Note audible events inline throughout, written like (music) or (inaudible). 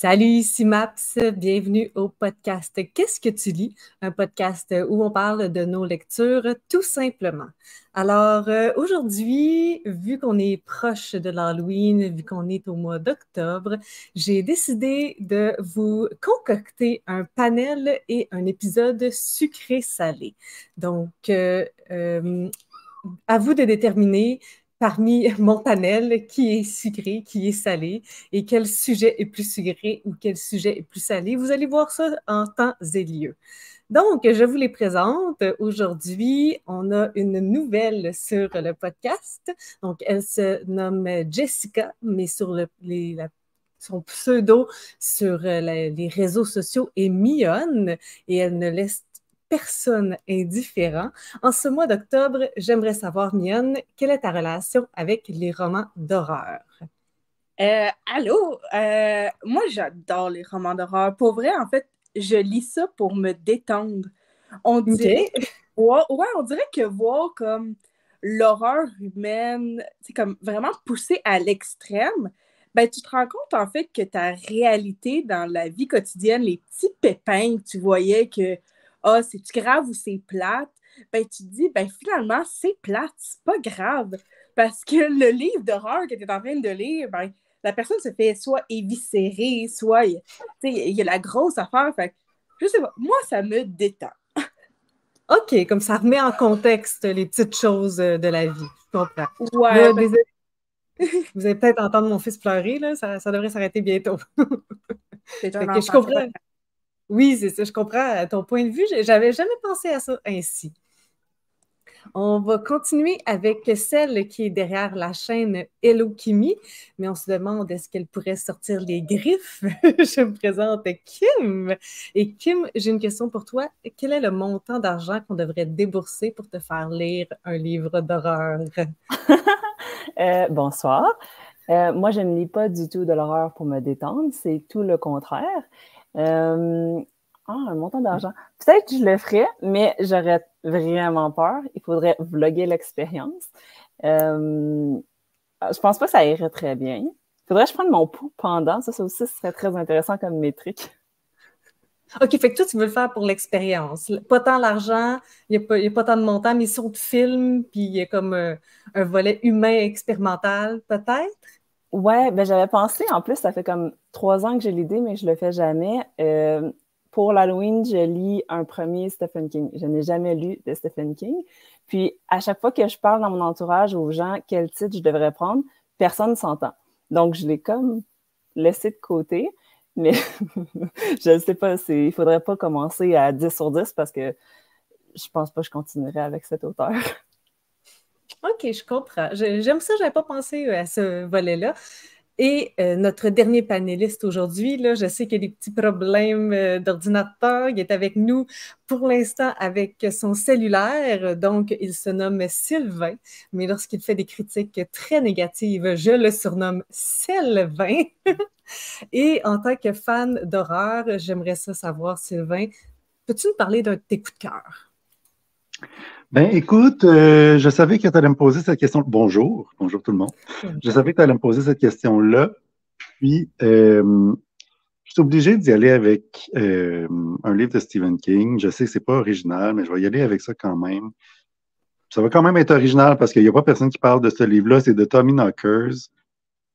Salut, ici Maps. Bienvenue au podcast Qu'est-ce que tu lis? Un podcast où on parle de nos lectures tout simplement. Alors, euh, aujourd'hui, vu qu'on est proche de l'Halloween, vu qu'on est au mois d'octobre, j'ai décidé de vous concocter un panel et un épisode sucré-salé. Donc, euh, euh, à vous de déterminer parmi (laughs) mon panel qui est sucré, qui est salé et quel sujet est plus sucré ou quel sujet est plus salé? Vous allez voir ça en temps et lieu. Donc, je vous les présente. Aujourd'hui, on a une nouvelle sur le podcast. Donc, elle se nomme Jessica, mais sur le, son pseudo sur euh, les réseaux sociaux est Mionne et elle ne laisse personne indifférent. En ce mois d'octobre, j'aimerais savoir, Mion, quelle est ta relation avec les romans d'horreur? Euh, allô? Euh, moi, j'adore les romans d'horreur. Pour vrai, en fait, je lis ça pour me détendre. On dirait, ouais, on dirait que voir comme l'horreur humaine, c'est comme vraiment poussé à l'extrême, ben, tu te rends compte en fait que ta réalité dans la vie quotidienne, les petits pépins que tu voyais que ah, c'est-tu grave ou c'est plate? Ben, tu te dis, ben, finalement, c'est plate, c'est pas grave. Parce que le livre d'horreur que tu es en train de lire, ben, la personne se fait soit éviscérer, soit il y a la grosse affaire. Fait, je sais pas, moi, ça me détend. (laughs) OK, comme ça remet en contexte les petites choses de la vie. Je comprends. Ouais. (laughs) Vous allez peut-être entendre mon fils pleurer, là. Ça, ça devrait s'arrêter bientôt. je comprends. Oui, c'est ça, je comprends euh, ton point de vue. J'avais jamais pensé à ça ainsi. On va continuer avec celle qui est derrière la chaîne Hello Kimi, mais on se demande est-ce qu'elle pourrait sortir les griffes? (laughs) Je me présente Kim. Et Kim, j'ai une question pour toi. Quel est le montant d'argent qu'on devrait débourser pour te faire lire un livre d'horreur? (laughs) Euh, bonsoir. Euh, moi, je ne lis pas du tout de l'horreur pour me détendre, c'est tout le contraire. Euh, ah, un montant d'argent. Peut-être que je le ferais, mais j'aurais vraiment peur. Il faudrait vlogger l'expérience. Euh, je pense pas que ça irait très bien. Il faudrait que je prenne mon pouls pendant. Ça, ça aussi, ce serait très intéressant comme métrique. OK, fait que toi, tu veux le faire pour l'expérience. Pas tant l'argent, il n'y a, pas tant de montant, mais sur de film, puis il y a comme un, un volet humain expérimental, peut-être? Ouais, ben j'avais pensé, en plus, ça fait comme trois ans que j'ai l'idée, mais je le fais jamais. Euh, pour l'Halloween, je lis un premier Stephen King. Je n'ai jamais lu de Stephen King. Puis, à chaque fois que je parle dans mon entourage aux gens quel titre je devrais prendre, personne ne s'entend. Donc, je l'ai comme laissé de côté. Mais (laughs) je ne sais pas, il ne faudrait pas commencer à 10 sur 10 parce que je pense pas que je continuerai avec cet auteur. OK, je comprends. J'aime ça, je n'avais pas pensé à ce volet-là. Et euh, notre dernier panéliste aujourd'hui, là, je sais qu'il y a des petits problèmes euh, d'ordinateur. Il est avec nous pour l'instant avec son cellulaire. Donc, il se nomme Sylvain. Mais lorsqu'il fait des critiques très négatives, je le surnomme Sylvain. (laughs) Et en tant que fan d'horreur, j'aimerais ça savoir, Sylvain, peux-tu nous parler d'un de tes coups de cœur? Ben, écoute, euh, je savais que tu allais me poser cette question. Bonjour, bonjour tout le monde. Je savais que tu allais me poser cette question-là. Puis, euh, je suis obligé d'y aller avec euh, un livre de Stephen King. Je sais que c'est pas original, mais je vais y aller avec ça quand même. Ça va quand même être original parce qu'il n'y a pas personne qui parle de ce livre-là. C'est de Tommy Knockers.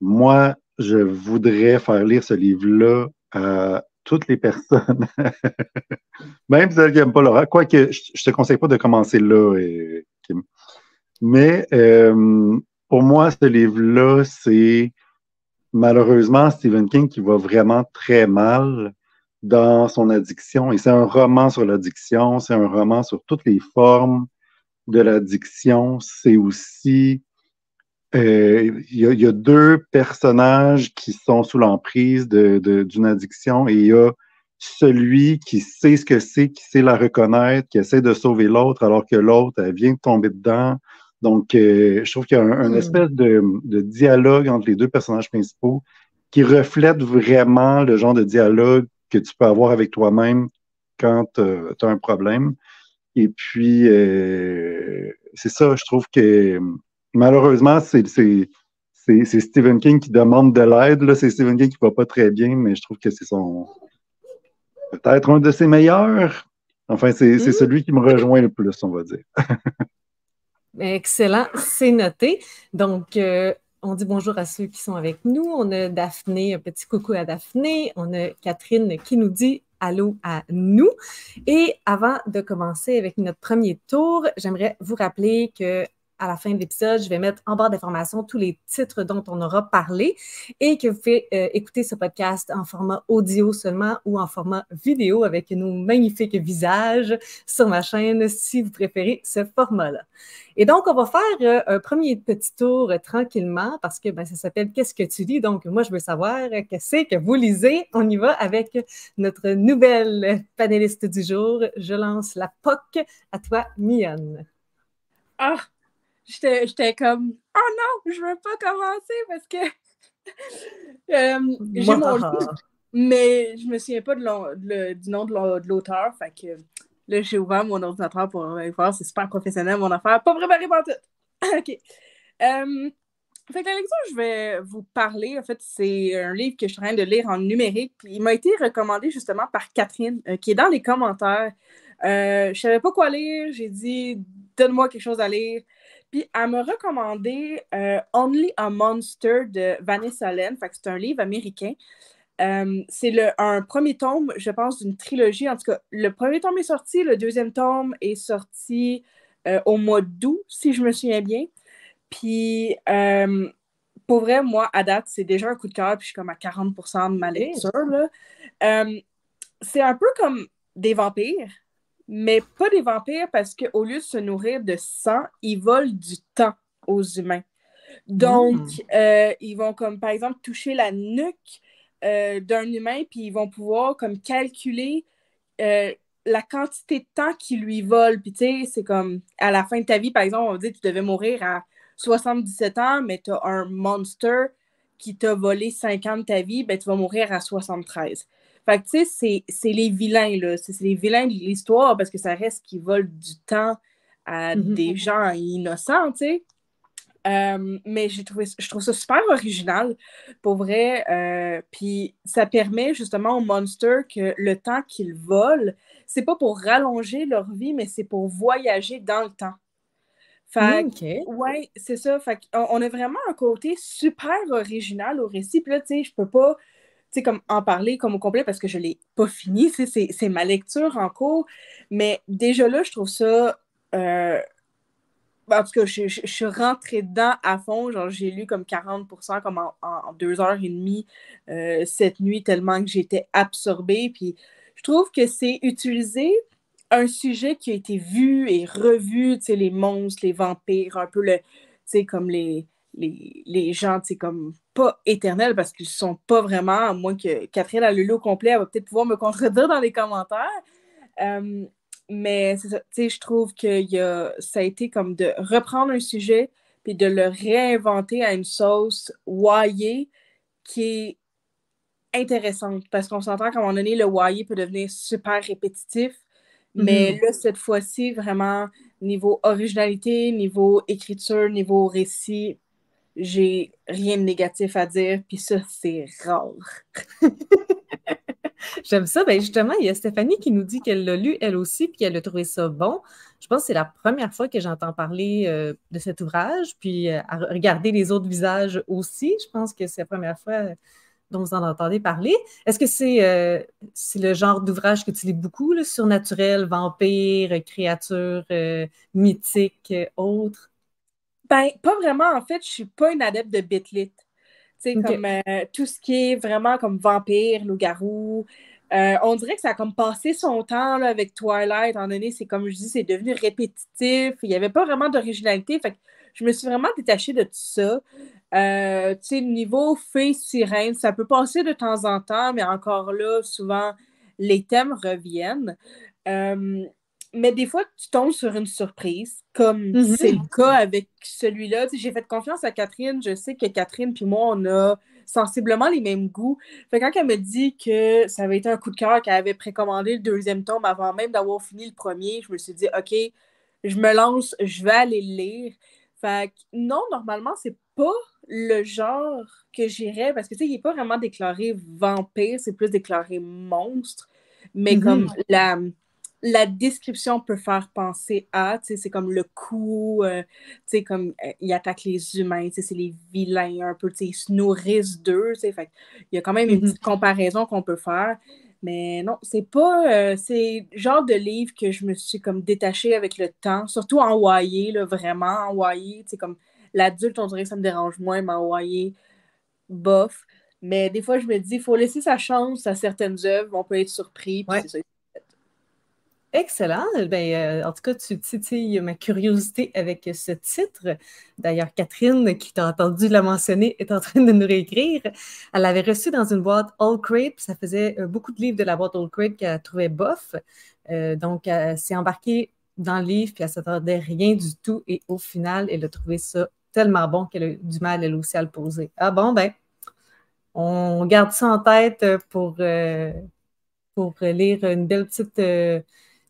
Moi, je voudrais faire lire ce livre-là à toutes les personnes, (laughs) même celles qui n'aiment pas Laura, quoique je ne te conseille pas de commencer là, euh, Kim. Mais euh, pour moi, ce livre-là, c'est malheureusement Stephen King qui va vraiment très mal dans son addiction. Et c'est un roman sur l'addiction, c'est un roman sur toutes les formes de l'addiction. C'est aussi euh, il y, a deux personnages qui sont sous l'emprise d'une de, addiction et il y a celui qui sait ce que c'est, qui sait la reconnaître, qui essaie de sauver l'autre alors que l'autre, elle vient de tomber dedans. Donc, euh, je trouve qu'il y a un, hmm. espèce de, de, dialogue entre les deux personnages principaux qui reflète vraiment le genre de dialogue que tu peux avoir avec toi-même quand tu as un problème. Et puis, euh, c'est ça, je trouve que malheureusement, c'est Stephen King qui demande de l'aide. C'est Stephen King qui va pas très bien, mais je trouve que c'est son peut-être un de ses meilleurs. Enfin, c'est mm. celui qui me rejoint le plus, on va dire. (laughs) Excellent, c'est noté. Donc, euh, on dit bonjour à ceux qui sont avec nous. On a Daphné, un petit coucou à Daphné. On a Catherine qui nous dit allô à nous. Et avant de commencer avec notre premier tour, j'aimerais vous rappeler que à la fin de l'épisode, je vais mettre en barre d'informations tous les titres dont on aura parlé et que vous pouvez euh, écouter ce podcast en format audio seulement ou en format vidéo avec nos magnifiques visages sur ma chaîne si vous préférez ce format-là. Et donc, on va faire euh, un premier petit tour euh, tranquillement parce que ben, ça s'appelle Qu'est-ce que tu lis? Donc, moi, je veux savoir qu'est-ce que vous lisez. On y va avec notre nouvelle panéliste du jour. Je lance la POC à toi, Mian. Ah, j'étais comme Oh non, je veux pas commencer parce que (laughs) euh, j'ai mon livre, mais je me souviens pas de du nom de l'auteur. Fait que là, j'ai ouvert mon ordinateur pour voir, c'est super professionnel mon affaire. Pas préparé pour tout. (laughs) OK. Euh, fait que la lecture, je vais vous parler, en fait, c'est un livre que je suis en train de lire en numérique. Puis il m'a été recommandé justement par Catherine, euh, qui est dans les commentaires. Euh, je savais pas quoi lire. J'ai dit, donne-moi quelque chose à lire. Puis elle m'a recommandé euh, Only a Monster de Vanessa que c'est un livre américain. Euh, c'est un premier tome, je pense, d'une trilogie. En tout cas, le premier tome est sorti, le deuxième tome est sorti euh, au mois d'août, si je me souviens bien. Puis, pour vrai, moi, à date, c'est déjà un coup de cœur, puis je suis comme à 40% de ma lecture. c'est un peu comme des vampires, mais pas des vampires parce qu'au lieu de se nourrir de sang, ils volent du temps aux humains. Donc, hmm. euh, ils vont comme par exemple toucher la nuque euh, d'un humain, puis ils vont pouvoir comme calculer euh, la quantité de temps qu'ils lui volent. Puis tu sais, c'est comme à la fin de ta vie, par exemple, on va dire que tu devais mourir à 77 ans, mais tu as un monster qui t'a volé 50 de ta vie, ben tu vas mourir à 73. Fait que, tu sais, c'est les vilains, là. C'est les vilains de l'histoire parce que ça reste qu'ils volent du temps à mm-hmm. des gens innocents, tu sais. Euh, mais j'ai trouvé, je trouve ça super original, pour vrai. Euh, puis ça permet justement aux monsters que le temps qu'ils volent, c'est pas pour rallonger leur vie, mais c'est pour voyager dans le temps. Fait mm, ouais, c'est ça. Fait on, on, a vraiment un côté super original au récit. Puis là, tu sais, je peux pas comme en parler comme au complet parce que je ne l'ai pas fini, c'est ma lecture en cours. Mais déjà là, je trouve ça. Euh, en tout cas, je, suis rentrée dedans à fond. Genre, j'ai lu comme 40 comme en, deux heures et demie euh, cette nuit, tellement que j'étais absorbée. Puis je trouve que c'est utiliser un sujet qui a été vu et revu, tu sais, les monstres, les vampires, un peu le, tu sais, comme les, les, les gens, tu sais, comme pas éternels parce qu'ils sont pas vraiment, à moins que Catherine a lu au complet, elle va peut-être pouvoir me (laughs) contredire dans les commentaires. Euh, mais c'est ça, tu sais, je trouve que y a, ça a été comme de reprendre un sujet puis de le réinventer à une sauce wayée qui est intéressante parce qu'on s'entend qu'à un moment donné, le wayé peut devenir super répétitif. Mais mm-hmm. là, cette fois-ci, vraiment, niveau originalité, niveau écriture, niveau récit, j'ai rien de négatif à dire, puis ça, c'est rare. (laughs) J'aime ça. Ben justement, il y a Stéphanie qui nous dit qu'elle l'a lu elle aussi, puis qu'elle a trouvé ça bon. Je pense que c'est la première fois que j'entends parler euh, de cet ouvrage, puis euh, à regarder les autres visages aussi. Je pense que c'est la première fois euh, dont vous en entendez parler. Est-ce que c'est le genre d'ouvrage que tu lis beaucoup, le surnaturel, vampire, créatures mythiques, autres? Ben, pas vraiment. En fait, je suis pas une adepte de bitlit. Tu sais, comme euh, tout ce qui est vraiment comme vampire, loup-garou. Euh, on dirait que ça a comme passé son temps là, avec Twilight, étant donné, c'est comme je dis, c'est devenu répétitif. Il n'y avait pas vraiment d'originalité. Fait que je me suis vraiment détachée de tout ça. Euh, tu sais, niveau fée, sirène, ça peut passer de temps en temps, mais encore là, souvent, les thèmes reviennent mais des fois, tu tombes sur une surprise, comme mm-hmm. c'est le cas avec celui-là. J'ai fait confiance à Catherine. Je sais que Catherine puis moi, on a sensiblement les mêmes goûts. Fait quand elle me dit que ça avait été un coup de cœur, qu'elle avait précommandé le deuxième tome avant même d'avoir fini le premier, je me suis dit, OK, je me lance, je vais aller le lire. Fait que non, normalement, c'est pas le genre que j'irais parce que, tu sais, il n'est pas vraiment déclaré vampire, c'est plus déclaré monstre. Mais mm-hmm. comme la, la description peut faire penser à, tu sais, c'est comme le coup, euh, tu sais, comme euh, il attaque les humains, tu sais, c'est les vilains un peu, tu sais, ils se nourrissent d'eux, tu sais, fait il y a quand même une mm-hmm. petite comparaison qu'on peut faire. Mais non, c'est pas. Euh, c'est le genre de livre que je me suis comme détachée avec le temps, surtout en YA, là, vraiment en YA. Tu sais, comme l'adulte, on dirait que ça me dérange moins, mais en YA, bof. Mais des fois, je me dis, il faut laisser sa chance à certaines œuvres, on peut être surpris. Puis ça, Excellent. Ben, en tout cas, tu titilles ma curiosité avec ce titre. D'ailleurs, Catherine, qui t'a entendu la mentionner, est en train de nous réécrire. Elle l'avait reçu dans une boîte All Crate, ça faisait euh, beaucoup de livres de la boîte All Crate qu'elle trouvait bof. Euh, donc, elle s'est embarquée dans le livre, puis elle s'attendait rien du tout. Et au final, elle a trouvé ça tellement bon qu'elle a eu du mal, elle aussi, à le poser. Ah bon, ben, on garde ça en tête pour, pour lire une belle petite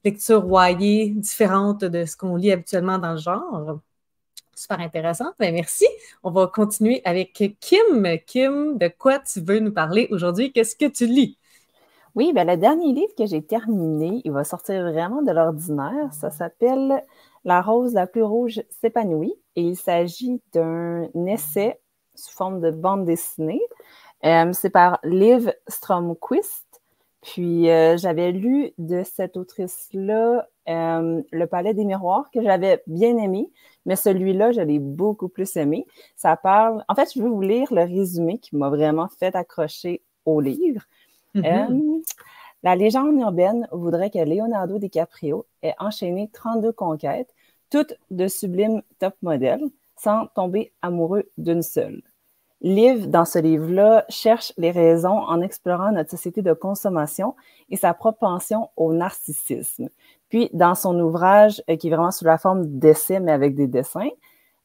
lecture YA différente de ce qu'on lit habituellement dans le genre. Super intéressant. Ben, merci. On va continuer avec Kim. Kim, de quoi tu veux nous parler aujourd'hui? Qu'est-ce que tu lis? Oui, ben, le dernier livre que j'ai terminé, il va sortir vraiment de l'ordinaire. Ça s'appelle La rose la plus rouge s'épanouit et il s'agit d'un essai sous forme de bande dessinée. Euh, c'est par Liv Stromquist puis euh, j'avais lu de cette autrice-là euh, Le Palais des Miroirs, que j'avais bien aimé, mais celui-là, je l'ai beaucoup plus aimé. Ça parle. En fait, je veux vous lire le résumé qui m'a vraiment fait accrocher au livre. Mm-hmm. Euh, la légende urbaine voudrait que Leonardo DiCaprio ait enchaîné 32 conquêtes, toutes de sublimes top modèles, sans tomber amoureux d'une seule. Liv, dans ce livre-là, cherche les raisons en explorant notre société de consommation et sa propension au narcissisme. Puis, dans son ouvrage, euh, qui est vraiment sous la forme d'essais, mais avec des dessins,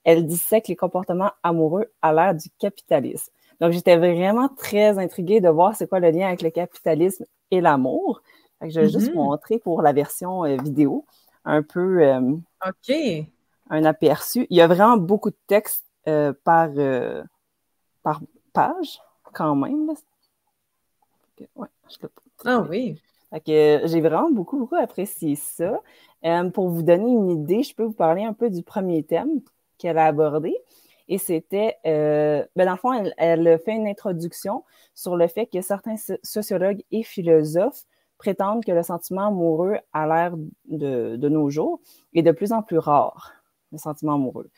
elle dissèque les comportements amoureux à l'ère du capitalisme. Donc, j'étais vraiment très intriguée de voir c'est quoi le lien avec le capitalisme et l'amour. Je vais juste mm-hmm. montrer pour la version euh, vidéo un peu euh, un aperçu. Il y a vraiment beaucoup de textes par par page, quand même. Ouais, je ah oui. j'ai vraiment beaucoup, beaucoup apprécié ça. Euh, pour vous donner une idée, je peux vous parler un peu du premier thème qu'elle a abordé. Et c'était, euh, ben dans le fond, elle, elle, fait une introduction sur le fait que certains sociologues et philosophes prétendent que le sentiment amoureux à l'ère de, de, nos jours est de plus en plus rare, le sentiment amoureux.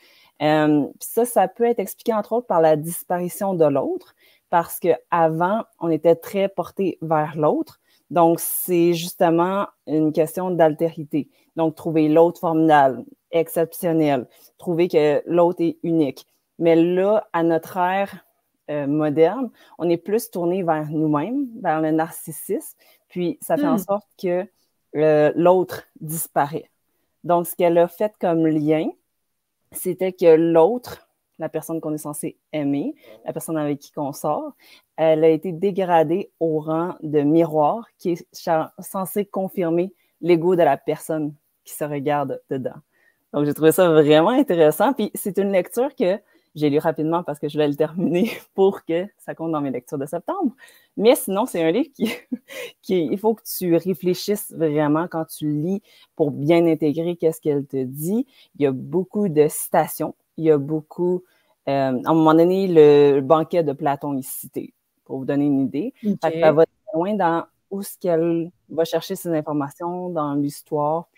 Euh, ça, ça peut être expliqué entre autres par la disparition de l'autre, parce qu'avant, on était très porté vers l'autre. Donc, c'est justement une question d'altérité. Donc, trouver l'autre formidable, exceptionnel, trouver que l'autre est unique. Mais là, à notre ère euh, moderne, on est plus tourné vers nous-mêmes, vers le narcissisme, puis ça fait en hmm. sorte que euh, l'autre disparaît. Donc, ce qu'elle a fait comme lien, c'était que l'autre, la personne qu'on est censé aimer, la personne avec qui on sort, elle a été dégradée au rang de miroir qui est censé confirmer l'ego de la personne qui se regarde dedans. Donc, j'ai trouvé ça vraiment intéressant. Puis, c'est une lecture que j'ai lu rapidement parce que je voulais le terminer (laughs) pour que ça compte dans mes lectures de septembre. Mais sinon, c'est un livre qui, (laughs) qui, il faut que tu réfléchisses vraiment quand tu lis pour bien intégrer qu'est-ce qu'elle te dit. Il y a beaucoup de citations. Il y a beaucoup, euh, à un moment donné, le banquet de Platon est cité, pour vous donner une idée. Ça va loin dans où ce qu'elle va chercher ses informations dans l'histoire,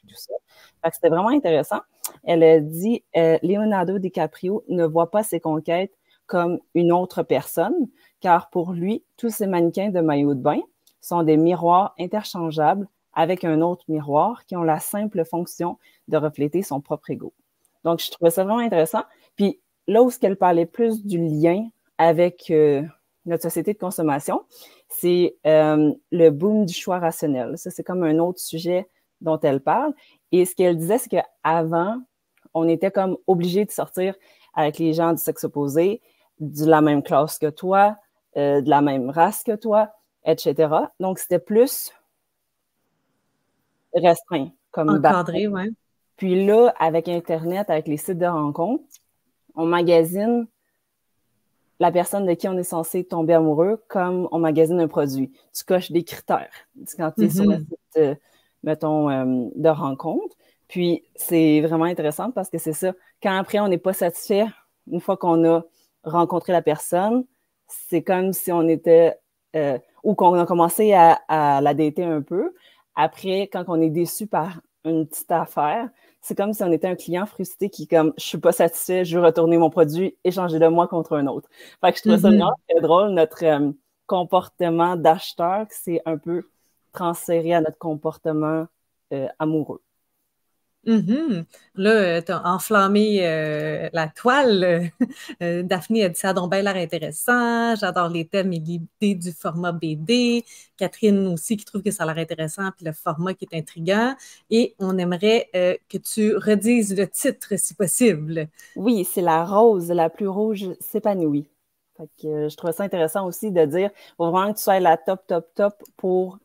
c'était vraiment intéressant. Elle a dit euh, Leonardo DiCaprio ne voit pas ses conquêtes comme une autre personne, car pour lui, tous ces mannequins de maillot de bain sont des miroirs interchangeables avec un autre miroir qui ont la simple fonction de refléter son propre ego. Donc, je trouvais ça vraiment intéressant. Puis là où ce qu'elle parlait plus du lien avec euh, notre société de consommation, c'est euh, le boom du choix rationnel. Ça, c'est comme un autre sujet dont elle parle. Et ce qu'elle disait, c'est qu'avant, on était comme obligé de sortir avec les gens du sexe opposé, de la même classe que toi, euh, de la même race que toi, etc. Donc, c'était plus restreint comme Encadré, ouais. Puis là, avec Internet, avec les sites de rencontres, on magasine la personne de qui on est censé tomber amoureux comme on magasine un produit. Tu coches des critères quand tu es sur le mm-hmm. site, euh, mettons, euh, de rencontre. Puis c'est vraiment intéressant parce que c'est ça. Quand après on n'est pas satisfait, une fois qu'on a rencontré la personne, c'est comme si on était euh, ou qu'on a commencé à, à, la dater un peu. Après, quand on est déçu par une petite affaire, c'est comme si on était un client frustré qui, comme, je suis pas satisfait, je veux retourner mon produit, échanger de moi contre un autre. Fait que je trouve ça mm-hmm. vraiment très drôle, notre euh, comportement d'acheteur, c'est un peu transféré à notre comportement euh, amoureux. Mm-hmm. Là, tu as enflammé euh, la toile. (laughs) Euh, Daphné a dit ça a donc bien l'air intéressant. J'adore les thèmes et l'idée du format BD. Catherine aussi qui trouve que ça a l'air intéressant, puis le format qui est intriguant. Et on aimerait euh, que tu redises le titre si possible. Oui, c'est la rose, la plus rouge s'épanouit. je trouve ça intéressant aussi de dire faut vraiment que tu sois la top, top, top pour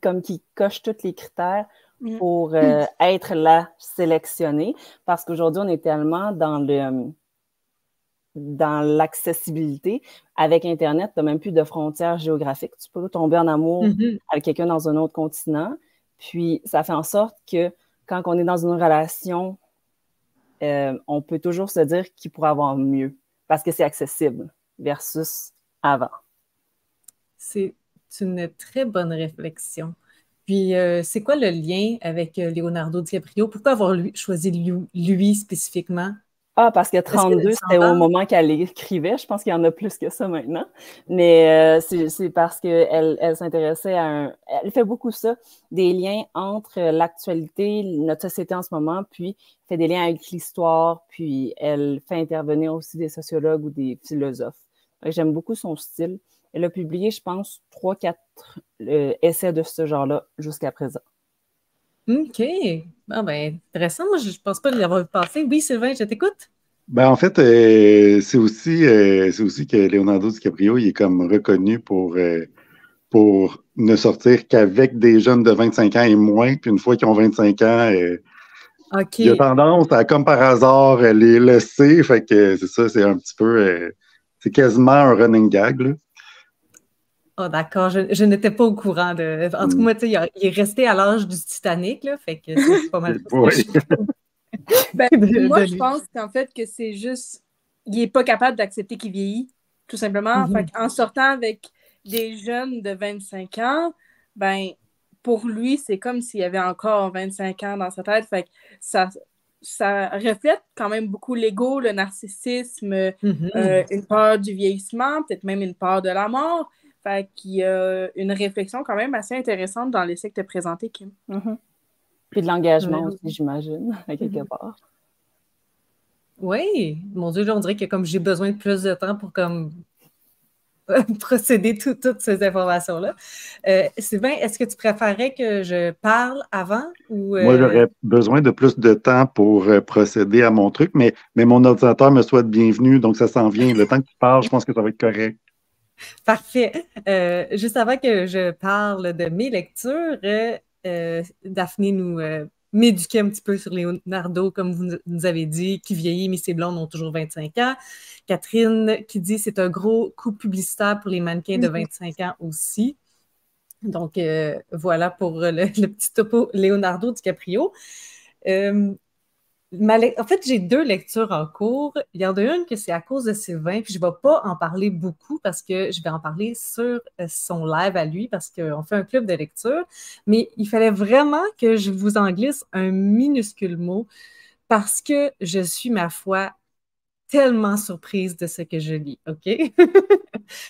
comme qui coche tous les critères Mm. pour euh, être là sélectionné parce qu'aujourd'hui, on est tellement dans le dans l'accessibilité. Avec Internet, tu n'as même plus de frontières géographiques. Tu peux tomber en amour mm-hmm. avec quelqu'un dans un autre continent. Puis, ça fait en sorte que quand on est dans une relation, euh, on peut toujours se dire qu'il pourrait avoir mieux parce que c'est accessible versus avant. C'est une très bonne réflexion. Puis, euh, c'est quoi le lien avec euh, Leonardo DiCaprio? Pourquoi avoir choisi lui, spécifiquement? Ah, parce que 32, c'était au moment qu'elle écrivait. Je pense qu'il y en a plus que ça maintenant. Mais euh, c'est parce qu'elle elle, s'intéressait à un... Elle fait beaucoup ça, des liens entre l'actualité, notre société en ce moment, puis fait des liens avec l'histoire, puis elle fait intervenir aussi des sociologues ou des philosophes. J'aime beaucoup son style. Elle a publié, je pense, trois, quatre euh, essais de ce genre-là jusqu'à présent. OK. Bon, ben, intéressant. Moi, je ne pense pas l'avoir passé. Oui, Sylvain, je t'écoute. Ben, en fait, euh, c'est aussi, euh, aussi que Leonardo DiCaprio, il est comme reconnu pour, pour ne sortir qu'avec des jeunes de 25 ans et moins. Puis une fois qu'ils ont 25 ans, il a tendance à, comme par hasard, les laisser. Fait que c'est ça, c'est un petit peu. c'est quasiment un running gag. Là. Oh, d'accord, je, n'étais pas au courant de. En tout cas, moi, tu sais, il, est resté à l'âge du Titanic, là, fait que c'est pas mal. (laughs) ben, (laughs) moi, je pense qu'en fait, que c'est juste. Il n'est pas capable d'accepter qu'il vieillit, tout simplement. Mhm. en sortant avec des jeunes de 25 ans, ben, pour lui, c'est comme s'il avait encore 25 ans dans sa tête. Fait que ça, ça reflète quand même beaucoup l'ego, le narcissisme, mhm. euh, une peur du vieillissement, peut-être même une peur de la mort. Fait qu'il y a une réflexion quand même assez intéressante dans l'essai que tu as présenté, Kim. Mm-hmm. Puis de l'engagement aussi, j'imagine, à quelque mm-hmm. part. Oui, mon Dieu, on dirait que comme j'ai besoin de plus de temps pour comme (laughs) procéder toutes ces informations-là. Euh, Sylvain, est-ce que tu préférerais que je parle avant ou. Euh, Moi, j'aurais besoin de plus de temps pour euh, procéder à mon truc, mais, mais mon ordinateur me souhaite bienvenue, donc ça s'en vient. Le temps que tu parles, je pense que ça va être correct. (laughs) Parfait. Euh, juste avant que je parle de mes lectures, euh, Daphné nous euh, m'éduquait un petit peu sur Leonardo, comme vous nous avez dit, qui vieillit, mais ses blondes ont toujours 25 ans. Catherine qui dit c'est un gros coup publicitaire pour les mannequins de 25 mm-hmm. ans aussi. Donc, voilà pour le, le, petit topo Leonardo DiCaprio. En fait, j'ai deux lectures en cours. Il y en a une que c'est à cause de Sylvain, puis je ne vais pas en parler beaucoup parce que je vais en parler sur euh, son live à lui parce qu'on fait un club de lecture. Mais il fallait vraiment que je vous en glisse un minuscule mot parce que je suis, ma foi, tellement surprise de ce que je lis, OK? (laughs)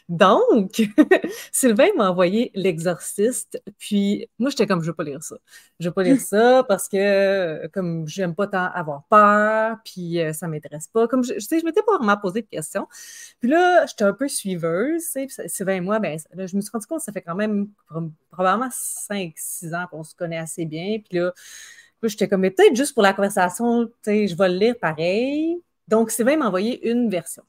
Donc, (laughs) Sylvain m'a envoyé L'Exorciste, puis moi, j'étais comme, je veux pas lire ça. Je veux pas lire ça parce que, comme, j'aime pas tant avoir peur, puis euh, ça m'intéresse pas. Comme, je, sais, je m'étais pas vraiment posé de questions. Puis là, j'étais un peu suiveuse, Sylvain et moi, ben, je me suis rendu compte que ça fait quand même probablement 5-6 ans qu'on se connaît assez bien, puis là, j'étais comme, mais peut-être juste pour la conversation, tu sais, je vais le lire pareil. Donc, Sylvain m'a envoyé une version,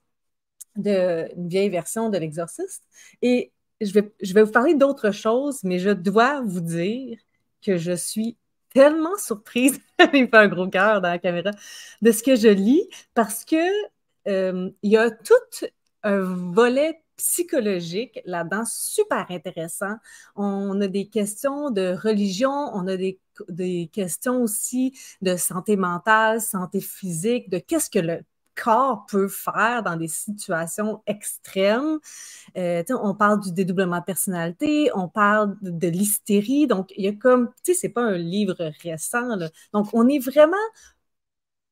de, une vieille version de l'exorciste. Et je vais, je vais vous parler d'autres choses, mais je dois vous dire que je suis tellement surprise, (laughs) il fait un gros cœur dans la caméra, de ce que je lis parce que euh, il y a tout un volet psychologique là-dedans, super intéressant. On a des questions de religion, on a des, des questions aussi de santé mentale, santé physique, de qu'est-ce que le corps peut faire dans des situations extrêmes. Euh, on parle du dédoublement de personnalité, on parle de, l'hystérie. Donc, il y a comme, tu sais, c'est pas un livre récent. Donc, on est vraiment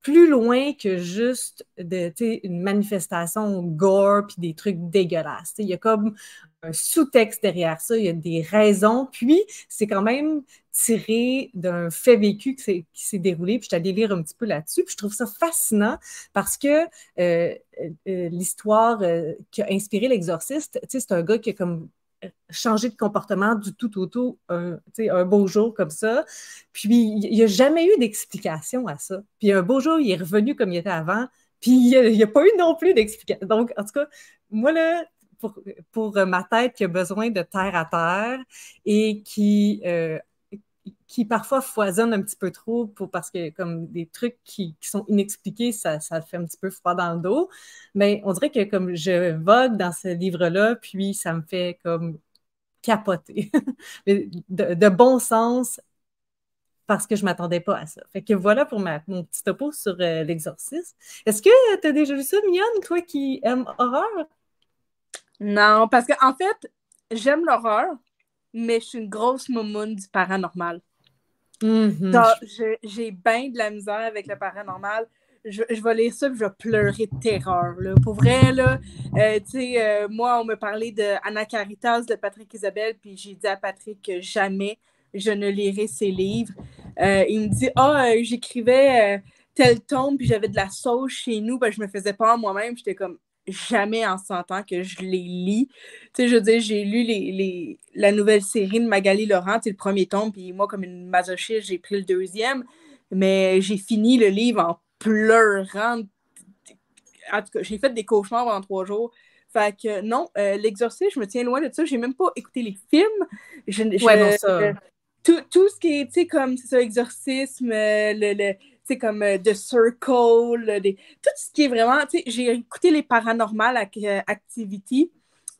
plus loin que juste de, une manifestation gore puis des trucs dégueulasses. Il y a comme un sous-texte derrière ça, il y a des raisons, puis c'est quand même tiré d'un fait vécu qui s'est déroulé, puis je allée lire un petit peu là-dessus, puis je trouve ça fascinant parce que euh, euh, euh, l'histoire qui a inspiré l'exorciste, c'est un gars qui a comme changé de comportement du tout au tout un, un beau jour comme ça. Puis il n'y a jamais eu d'explication à ça. Puis un beau jour, il est revenu comme il était avant. Puis il n'y a, pas eu non plus d'explication. Donc, en tout cas, moi, là, pour, pour, ma tête qui a besoin de terre à terre et qui qui parfois foisonnent un petit peu trop pour, parce que comme des trucs qui, sont inexpliqués, ça, ça, fait un petit peu froid dans le dos. Mais on dirait que comme je vogue dans ce livre-là, puis ça me fait comme capoter. (laughs) de, bon sens parce que je ne m'attendais pas à ça. Fait que voilà pour ma, mon petit topo sur euh, l'exorcisme. Est-ce que tu as déjà vu ça, Mignonne, toi qui aimes horreur? Non, parce qu'en en fait, j'aime l'horreur, mais je suis une grosse moumoune du paranormal. Mm-hmm. J'ai bien de la misère avec le paranormal. Je, vais lire ça et je vais pleurer de terreur. Là. Pour vrai, là, euh, euh, moi, on me parlait de Anna Caritas de Patrick Isabelle, puis j'ai dit à Patrick que jamais je ne lirai ses livres. Euh, il me dit Ah, j'écrivais tel tome, puis j'avais de la sauce chez nous, ben, je me faisais pas moi-même. J'étais comme jamais en 100 ans que je les lis. Tu sais, je veux dire, j'ai lu les, la nouvelle série de Magali Laurent, le premier tome, puis moi, comme une masochiste, j'ai pris le deuxième, mais j'ai fini le livre en pleurant. En tout cas, j'ai fait des cauchemars pendant trois jours. Fait que non, euh, l'exorcisme, je me tiens loin de ça. J'ai même pas écouté les films. Je, ouais, ça. tout, tout, ce qui est, tu sais, comme, c'est ça, exorcisme, euh, le, le c'est comme euh, The Circle, tout ce qui est vraiment, j'ai écouté les Paranormal euh, Activity,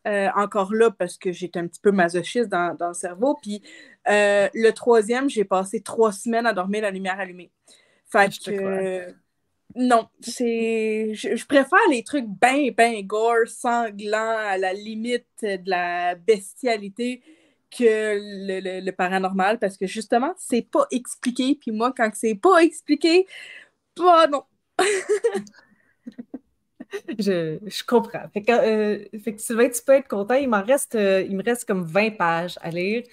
euh, encore là parce que j'étais un petit peu masochiste dans, le cerveau, puis le troisième, j'ai passé trois semaines à dormir la lumière allumée. Fait que, non, c'est, je, préfère les trucs bien, bien gore, sanglants, à la limite de la bestialité, que le, paranormal parce que justement, c'est pas expliqué. Puis moi, quand c'est pas expliqué, bah non. (laughs) je, je, comprends. Fait que, euh, fait que, Sylvain, tu peux être content. Il m'en reste, euh, il me reste comme 20 pages à lire.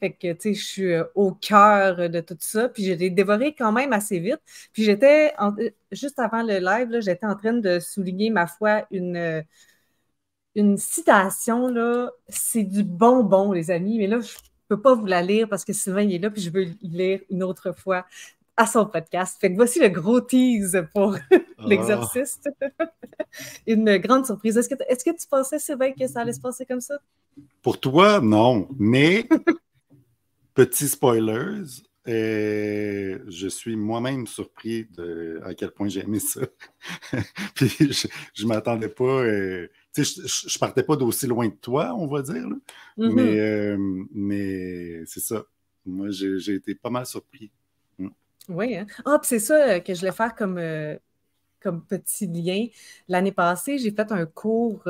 Fait que, tu sais, je suis euh, au cœur de tout ça. Puis je l'ai dévoré quand même assez vite. Puis j'étais, juste avant le live, j'étais en train de souligner, ma foi, une une citation, là, c'est du bonbon, les amis, mais là, je ne peux pas vous la lire parce que Sylvain il est là, puis je veux lire une autre fois à son podcast. Fait que voici le gros tease pour (laughs) ah. l'exorciste. (laughs) une grande surprise. Est-ce que, est que tu pensais, Sylvain, que ça allait se passer comme ça? Pour toi, non. Mais, (laughs) petit spoilers, euh, je suis moi-même surpris de à quel point j'ai aimé ça. Puis je ne m'attendais pas. Euh, je, je partais pas d'aussi loin de toi, on va dire. Mm-hmm. Mais, euh, mais c'est ça. Moi, j'ai été pas mal surpris. Mm. Oui, hein? Ah, c'est ça euh, que je voulais faire comme, euh, comme petit lien. L'année passée, j'ai fait un cours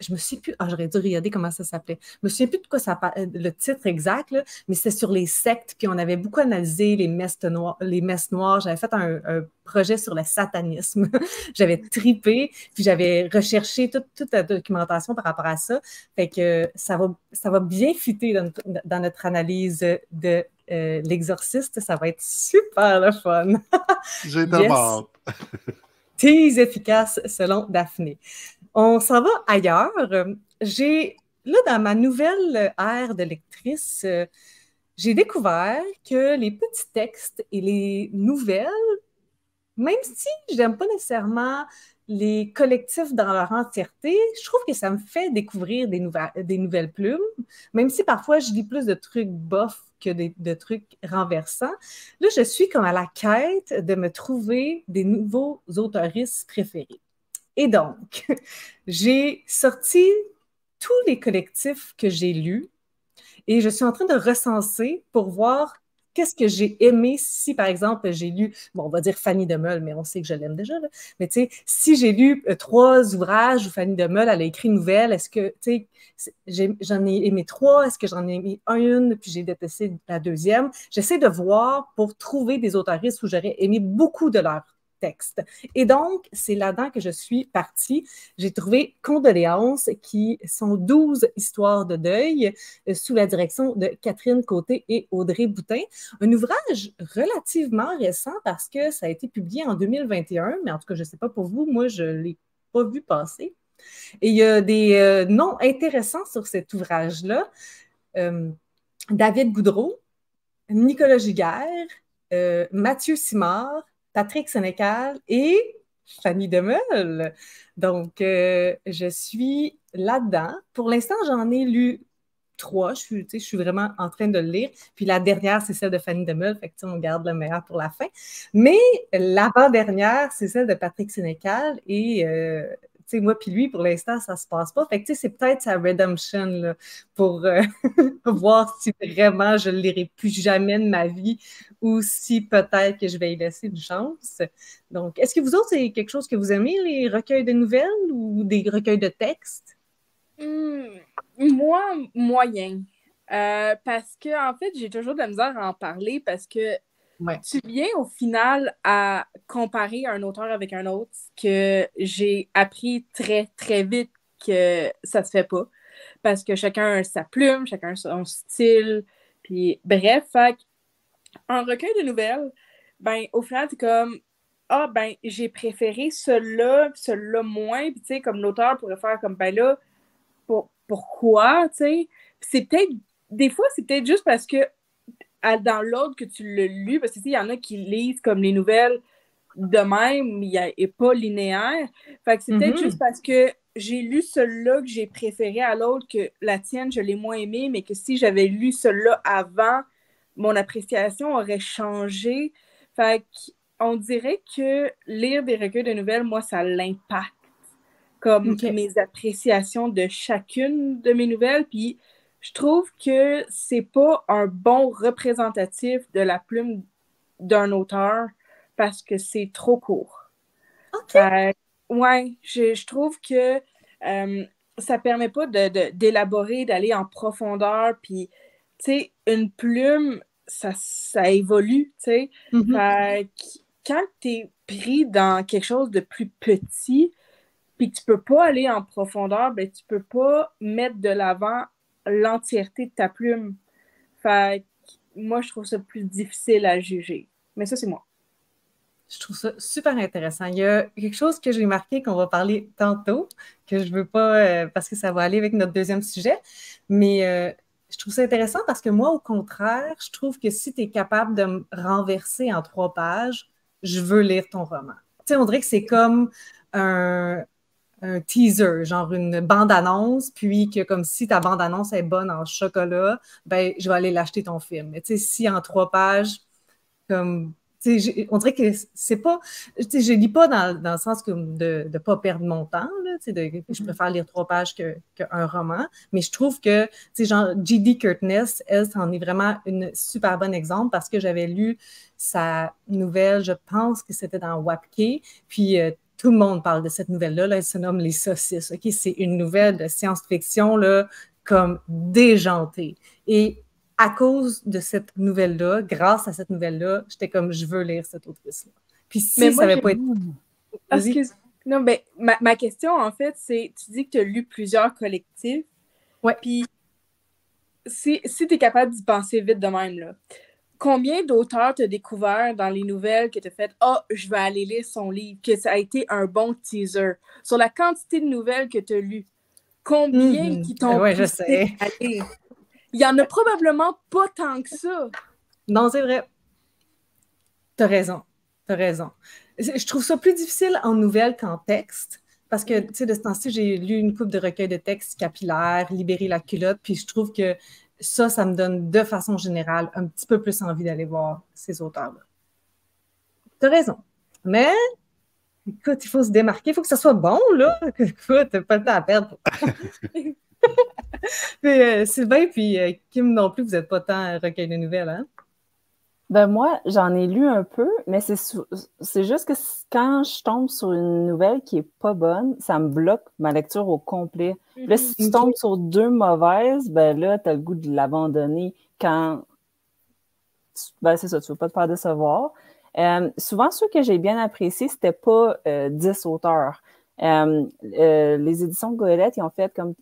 je me suis plus, ah, j'aurais dû regarder comment ça s'appelait. Je me souviens plus de quoi ça euh, le titre exact, mais c'était sur les sectes, puis on avait beaucoup analysé les messes noires, les messes noires. J'avais fait un, projet sur le satanisme. (laughs) j'avais tripé, puis j'avais recherché toute, la documentation par rapport à ça. Fait que ça va, ça va bien fitter dans, notre analyse de euh, l'exorciste. Ça va être super le fun. (laughs) J'ai yes. (laughs) Tease efficace selon Daphné. On s'en va ailleurs. J'ai, là, dans ma nouvelle ère de lectrice, j'ai découvert que les petits textes et les nouvelles, même si je n'aime pas nécessairement les collectifs dans leur entièreté, je trouve que ça me fait découvrir des, nouvelles, des nouvelles plumes, même si parfois je lis plus de trucs bof que de trucs renversants. Là, je suis comme à la quête de me trouver des nouveaux autoristes préférés. Et donc, (laughs) j'ai sorti tous les collectifs que j'ai lus et je suis en train de recenser pour voir qu'est-ce que j'ai aimé si, par exemple, j'ai lu, bon, on va dire Fanny de Meul, mais on sait que je l'aime déjà, mais tu sais, si j'ai lu euh, trois ouvrages où Fanny de Meul, elle a écrit une nouvelle, est-ce que, tu j'en ai aimé trois, est-ce que j'en ai aimé une, puis j'ai détesté la deuxième? J'essaie de voir pour trouver des autoristes où j'aurais aimé beaucoup de leurs texte. Et donc, c'est là-dedans que je suis partie. J'ai trouvé Condoléances, qui sont 12 histoires de deuil euh, sous la direction de Catherine Côté et Audrey Boutin. Un ouvrage relativement récent parce que ça a été publié en 2021, mais en tout cas, je ne sais pas pour vous, moi, je ne l'ai pas vu passer. Et il y a des euh, noms intéressants sur cet ouvrage-là. Euh, David Goudreau, Nicolas Giguère, Mathieu Simard, Patrick Sénécal et Fanny Demeul. Donc, euh, je suis là-dedans. Pour l'instant, j'en ai lu trois. Je suis, je suis vraiment en train de le lire. Puis la dernière, c'est celle de Fanny Demeul. Fait que on garde le meilleur pour la fin. Mais l'avant-dernière, c'est celle de Patrick Sénécal. Et euh, sais, moi puis lui, pour l'instant, ça se passe pas. Fait que, c'est peut-être sa redemption là, pour euh, (laughs) voir si vraiment je ne lirai plus jamais de ma vie ou si peut-être que je vais y laisser une chance. Donc, est-ce que vous autres, c'est quelque chose que vous aimez, les recueils de nouvelles ou des recueils de textes? Hmm, moi, moyen. Euh, parce que, en fait, j'ai toujours de la misère à en parler parce que tu viens au final à comparer un auteur avec un autre que j'ai appris très, très vite que ça se fait pas. Parce que chacun a sa plume, chacun son style. Puis bref, fait, un recueil de nouvelles, ben au final, c'est comme Ah ben j'ai préféré celui-là, celui-là moins. Puis tu sais, comme l'auteur pourrait faire comme ben là, pour, pourquoi, tu sais? C'est peut-être, des fois, c'est peut-être juste parce que dans l'ordre que tu l'as lu, parce que il y en a qui lisent comme les nouvelles de même, il n'est pas linéaire. Fait que c'est peut-être mm-hmm. juste parce que j'ai lu celui-là que j'ai préféré à l'autre que la tienne, je l'ai moins aimé, mais que si j'avais lu celui-là avant, mon appréciation aurait changé. Fait on dirait que lire des recueils de nouvelles, moi, ça l'impacte. Comme mes appréciations de chacune de mes nouvelles. Puis je trouve que c'est pas un bon représentatif de la plume d'un auteur parce que c'est trop court. OK. ouais, je, trouve que euh, ça permet pas d'élaborer, d'aller en profondeur. Puis, tu sais, une plume, ça, ça évolue, tu sais. Mm-hmm. Quand tu es pris dans quelque chose de plus petit, puis que tu peux pas aller en profondeur, ben, tu peux pas mettre de l'avant l'entièreté de ta plume. Fait moi, je trouve ça plus difficile à juger. Mais ça, c'est moi. Je trouve ça super intéressant. Il y a quelque chose que j'ai marqué qu'on va parler tantôt, que je ne veux pas, euh, parce que ça va aller avec notre deuxième sujet, mais euh, je trouve ça intéressant parce que moi, au contraire, je trouve que si tu es capable de me renverser en trois pages, je veux lire ton roman. Tu sais, on dirait que c'est comme un, un teaser, genre une bande-annonce, puis que comme si ta bande-annonce est bonne en chocolat, ben je vais aller l'acheter ton film. Mais tu sais, si en trois pages, comme on dirait que c'est pas. Je lis pas dans, dans, le sens que de ne pas perdre mon temps. Là, de, je mm-hmm. préfère lire trois pages qu'un roman. Mais je trouve que, genre, G.D. Curtness, elle, c'en est vraiment une super bonne exemple parce que j'avais lu sa nouvelle, je pense que c'était dans Wapke. Puis euh, tout le monde parle de cette nouvelle-là. elle se nomme Les Saucisses. C'est une nouvelle de science-fiction là, comme déjantée. Et à cause de cette nouvelle-là, grâce à cette nouvelle-là, j'étais comme je veux lire cette autrice-là. Puis si ça n'avait pas été. Excuse. Non, mais ma, question, en fait, c'est tu dis que tu as lu plusieurs collectifs. Ouais. Puis si, si tu es capable d'y penser vite de même, là, combien d'auteurs t'as découvert dans les nouvelles que t'as fait « Ah, oh, je vais aller lire son livre », que ça a été un bon teaser? Sur la quantité de nouvelles que t'as lues, combien mhm. qui t'ont ouais, je sais. Il y en a probablement pas tant que ça. Non, c'est vrai. T'as raison. T'as raison. je trouve ça plus difficile en nouvelle qu'en texte. Parce que, tu sais, de ce temps-ci, j'ai lu une coupe de recueils de textes capillaires, Libérer la culotte, puis je trouve que ça, ça me donne de façon générale un petit peu plus envie d'aller voir ces auteurs-là. Tu as raison. Mais, écoute, il faut se démarquer, il faut que ça soit bon, là. (laughs) Écoute, pas le temps à perdre. (laughs) (laughs) Mais, euh, Sylvain puis euh, Kim non plus, vous n'êtes pas tant recueil de nouvelles, hein? Ben moi, j'en ai lu un peu, mais c'est c'est juste que quand je tombe sur une nouvelle qui est pas bonne, ça me bloque ma lecture au complet. Là, si tu mhm. tombes sur deux mauvaises, ben là, tu as le goût de l'abandonner quand ben c'est ça, tu veux pas te faire décevoir. Euh, souvent, ceux que j'ai bien appréciés, c'était pas euh, 10 auteurs. Euh, euh, les éditions Goélette, ils ont fait comme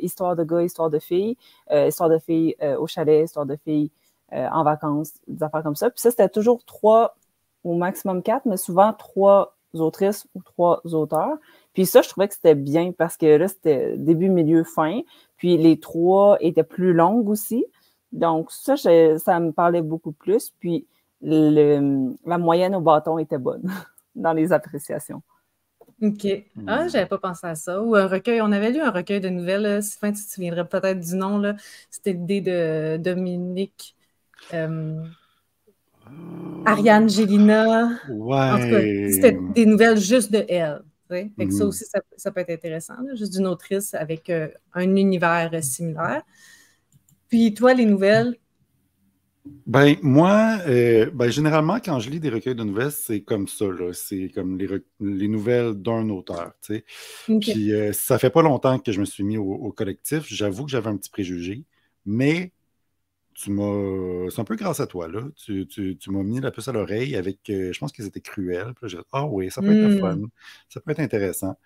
Histoire de gars, Histoire de filles, Histoire de filles au chalet, Histoire de filles euh, en vacances, des affaires comme ça. Puis ça, c'était toujours trois, au maximum quatre, mais souvent trois autrices ou trois auteurs. Puis ça, je trouvais que c'était bien parce que là, c'était début, milieu, fin. Puis les trois étaient plus longues aussi. Donc ça, ça me parlait beaucoup plus. Puis la moyenne au bâton était bonne (laughs) dans les appréciations. OK. Ah, j'avais pas pensé à ça. Ou un recueil, on avait lu un recueil de nouvelles, Sylvain, tu te souviendrais peut-être du nom, là. C'était l'idée de Dominique euh, Ariane Gélina. Ouais. c'était des nouvelles juste de elle. Ça mhm. aussi, ça, peut être intéressant, juste d'une autrice avec euh, un univers similaire. Puis toi, les nouvelles? Ben, moi, euh, ben, généralement, quand je lis des recueils de nouvelles, c'est comme ça. C'est comme les, nouvelles d'un auteur. Puis ça fait pas longtemps que je me suis mis au collectif. J'avoue que j'avais un petit préjugé, mais tu m'as. C'est un peu grâce à toi, là. Tu, m'as mis la puce à l'oreille avec. Euh, je pense qu'ils étaient cruels. Puis ah oui, ça peut être mmh. fun. Ça peut être intéressant.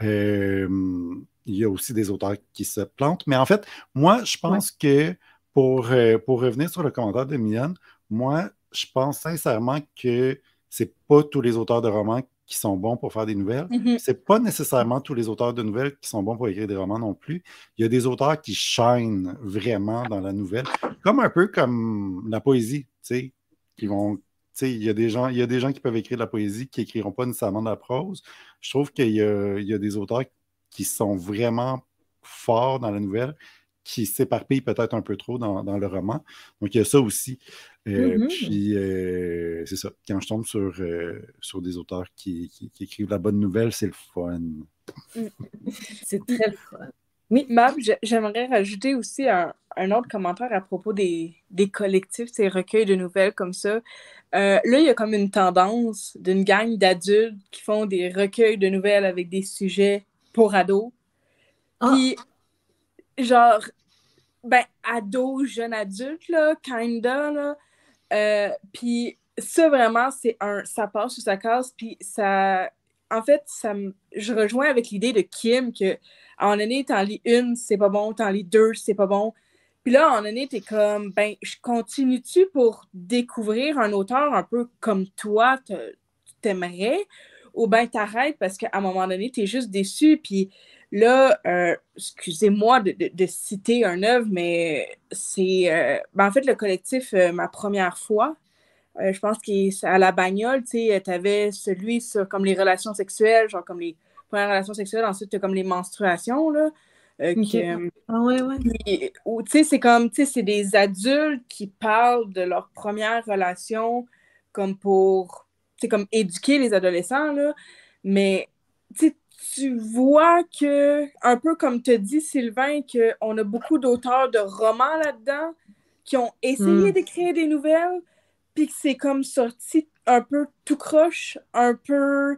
il y a aussi des auteurs qui se plantent. Mais en fait, moi, je pense que pour, euh, pour revenir sur le commentaire de Mian, moi, je pense sincèrement que c'est pas tous les auteurs de romans qui sont bons pour faire des nouvelles. Mm-hmm. C'est pas nécessairement tous les auteurs de nouvelles qui sont bons pour écrire des romans non plus. Il y a des auteurs qui chaînent vraiment dans la nouvelle, comme un peu comme la poésie, tu sais, qui vont il y, a des gens, il y a des gens qui peuvent écrire de la poésie qui n'écriront pas nécessairement de la prose. Je trouve qu'il y, y, a des auteurs qui sont vraiment forts dans la nouvelle, qui s'éparpillent peut-être un peu trop dans, dans, le roman. Donc, il y a ça aussi. Euh, mm-hmm. Puis, euh, c'est ça. Quand je tombe sur, euh, sur des auteurs qui, qui, écrivent la bonne nouvelle, c'est le fun. Mm. (laughs) c'est très le fun. Oui, Mab, j'aimerais rajouter aussi un, un, autre commentaire à propos des, des, collectifs, ces recueils de nouvelles comme ça. là, il y a comme une tendance d'une gang d'adultes qui font des recueils de nouvelles avec des sujets pour ados. Ah. Genre, ben, ados, jeunes adultes, là, kinda, là. Euh, puis ça, vraiment, c'est un... Ça passe ou ça casse, puis ça... En fait, ça je rejoins avec l'idée de Kim que à un donné, t'en lis une, c'est pas bon, t'en lis deux, c'est pas bon. Puis là, à un donné, t'es comme, ben, je continue-tu pour découvrir un auteur un peu comme toi, t'aimerais, ou ben t'arrêtes parce qu'à un moment donné, t'es juste déçu, puis Là, euh, excusez-moi de, citer un œuvre, mais c'est euh, ben, en fait le collectif euh, Ma première fois. je pense qu'à la bagnole, tu avais celui sur comme les relations sexuelles, genre comme les premières relations sexuelles, ensuite comme les menstruations. Là, ah ouais, ouais. tu sais, c'est comme, tu sais, c'est des adultes qui parlent de leur première relation comme pour, tu comme éduquer les adolescents, là. Mais, tu sais, tu vois que, un peu comme te dit Sylvain, qu'on a beaucoup d'auteurs de romans là-dedans qui ont essayé hmm. d'écrire des nouvelles, puis que c'est comme sorti un peu tout croche, un peu,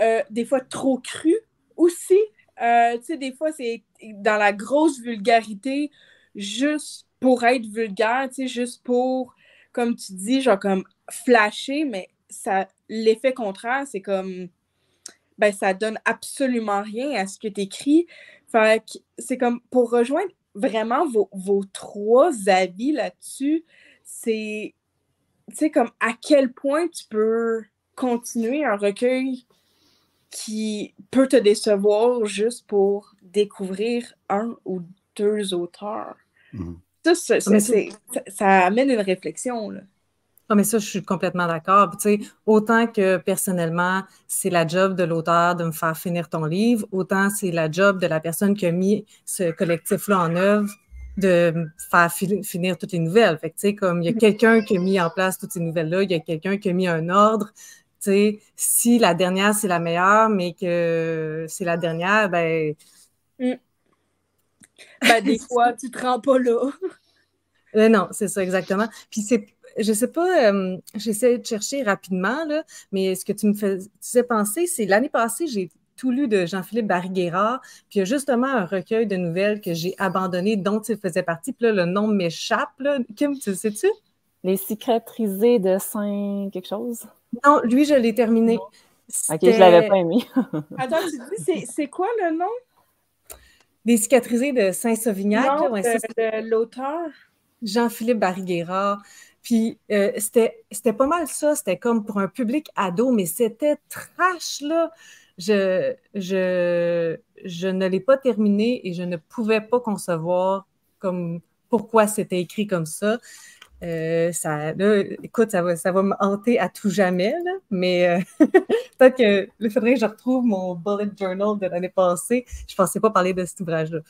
euh, des fois trop cru aussi. Euh, tu sais, des fois, c'est dans la grosse vulgarité, juste pour être vulgaire, tu sais, juste pour, comme tu dis, genre comme flasher, mais ça l'effet contraire, c'est comme ben, ça donne absolument rien à ce que tu écris. Fait c'est comme pour rejoindre vraiment vos, vos trois avis là-dessus, c'est comme à quel point tu peux continuer un recueil qui peut te décevoir juste pour découvrir un ou deux auteurs. Mmh. Ça, ça, ça, amène une réflexion. Là. Ah, mais ça, je suis complètement d'accord. Tu sais, autant que personnellement, c'est la job de l'auteur de me faire finir ton livre, autant c'est la job de la personne qui a mis ce collectif-là en œuvre de me faire finir toutes les nouvelles. Fait que, tu sais, comme il y a quelqu'un qui a mis en place toutes ces nouvelles-là, il y a quelqu'un qui a mis un ordre. Tu sais, si la dernière, c'est la meilleure, mais que c'est la dernière, ben... Mm. Ben, des (laughs) fois, tu te rends pas là. Euh, non, c'est ça, exactement. Puis c'est je sais pas, euh, j'essaie de chercher rapidement, là, mais ce que tu me fais penser, c'est l'année passée, j'ai tout lu de Jean-Philippe Barry-Guérard, puis il y a justement un recueil de nouvelles que j'ai abandonné, dont il faisait partie, puis là, le nom m'échappe. Kim, tu le sais-tu? Les cicatrisés de Saint quelque chose? Non, lui, je l'ai terminé. Ok, je l'avais pas aimé. (laughs) Attends, tu dis, c'est quoi le nom? Les cicatrisés de Saint-Sauvignac. l'auteur. Jean-Philippe Barry-Guérard. Puis euh, c'était pas mal ça, c'était comme pour un public ado, mais c'était trash, là. Je, je, je ne l'ai pas terminé et je ne pouvais pas concevoir comme pourquoi c'était écrit comme ça. Euh, ça écoute, ça va, ça va me hanter à tout jamais, là, mais euh, (laughs) peut-être qu'il faudrait que je retrouve mon bullet journal de l'année passée. Je ne pensais pas parler de cet ouvrage-là.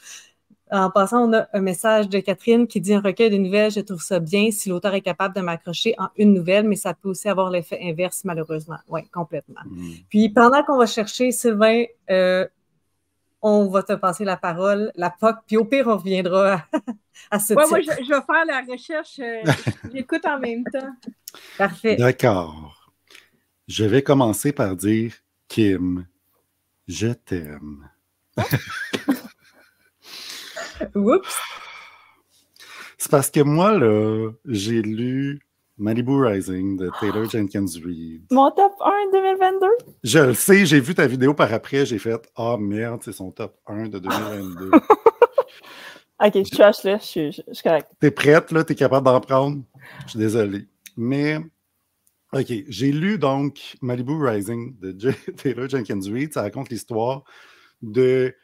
En passant, on a un message de Catherine qui dit un recueil de nouvelles, je trouve ça bien si l'auteur est capable de m'accrocher en une nouvelle, mais ça peut aussi avoir l'effet inverse, malheureusement. Oui, complètement. Mm. Puis pendant qu'on va chercher, Sylvain, euh, on va te passer la parole, la POC, puis au pire, on reviendra à, (laughs) ce ouais, Moi, je, je, vais faire la recherche. Euh, j'écoute en même temps. (laughs) Parfait. D'accord. Je vais commencer par dire Kim, je t'aime. (laughs) Oups! C'est parce que moi, là, j'ai lu Malibu Rising de Taylor Jenkins Reid. Mon top 1 2022? Je le sais, j'ai vu ta vidéo par après, j'ai fait Ah oh, merde, c'est son top 1 de 2022. (laughs) ok, je trash là, je suis, je, suis correct. T'es prête, là, t'es capable d'en prendre? Je suis désolé. Mais, ok, j'ai lu donc Malibu Rising de (laughs) Taylor Jenkins Reid. Ça raconte l'histoire de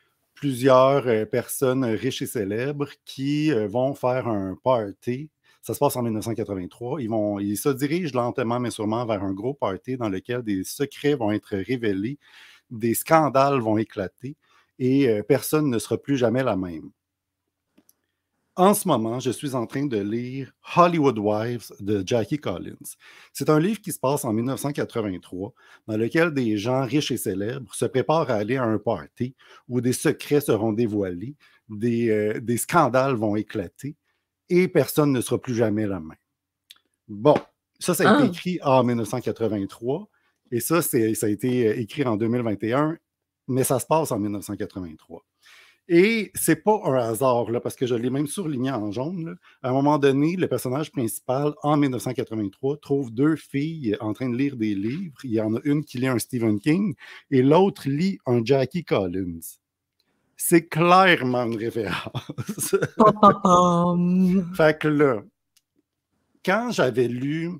plusieurs euh, personnes riches et célèbres qui euh, vont faire un party. Ça se passe en 1983. Ils, se dirigent lentement mais sûrement vers un gros party dans lequel des secrets vont être révélés, des scandales vont éclater et euh, personne ne sera plus jamais la même. En ce moment, je suis en train de lire Hollywood Wives de Jackie Collins. C'est un livre qui se passe en 1983, dans lequel des gens riches et célèbres se préparent à aller à un party où des secrets seront dévoilés, des, euh, des scandales vont éclater et personne ne sera plus jamais la même. Bon, ça, ça a été ah! écrit en 1983 et ça, ça a été euh, écrit en 2021, mais ça se passe en 1983. Et c'est pas un hasard, là, parce que je l'ai même surligné en jaune. À un moment donné, le personnage principal, en 1983, trouve deux filles en train de lire des livres. Il y en a une qui lit un Stephen King et l'autre lit un Jackie Collins. C'est clairement une référence. (laughs) fait que là, quand j'avais lu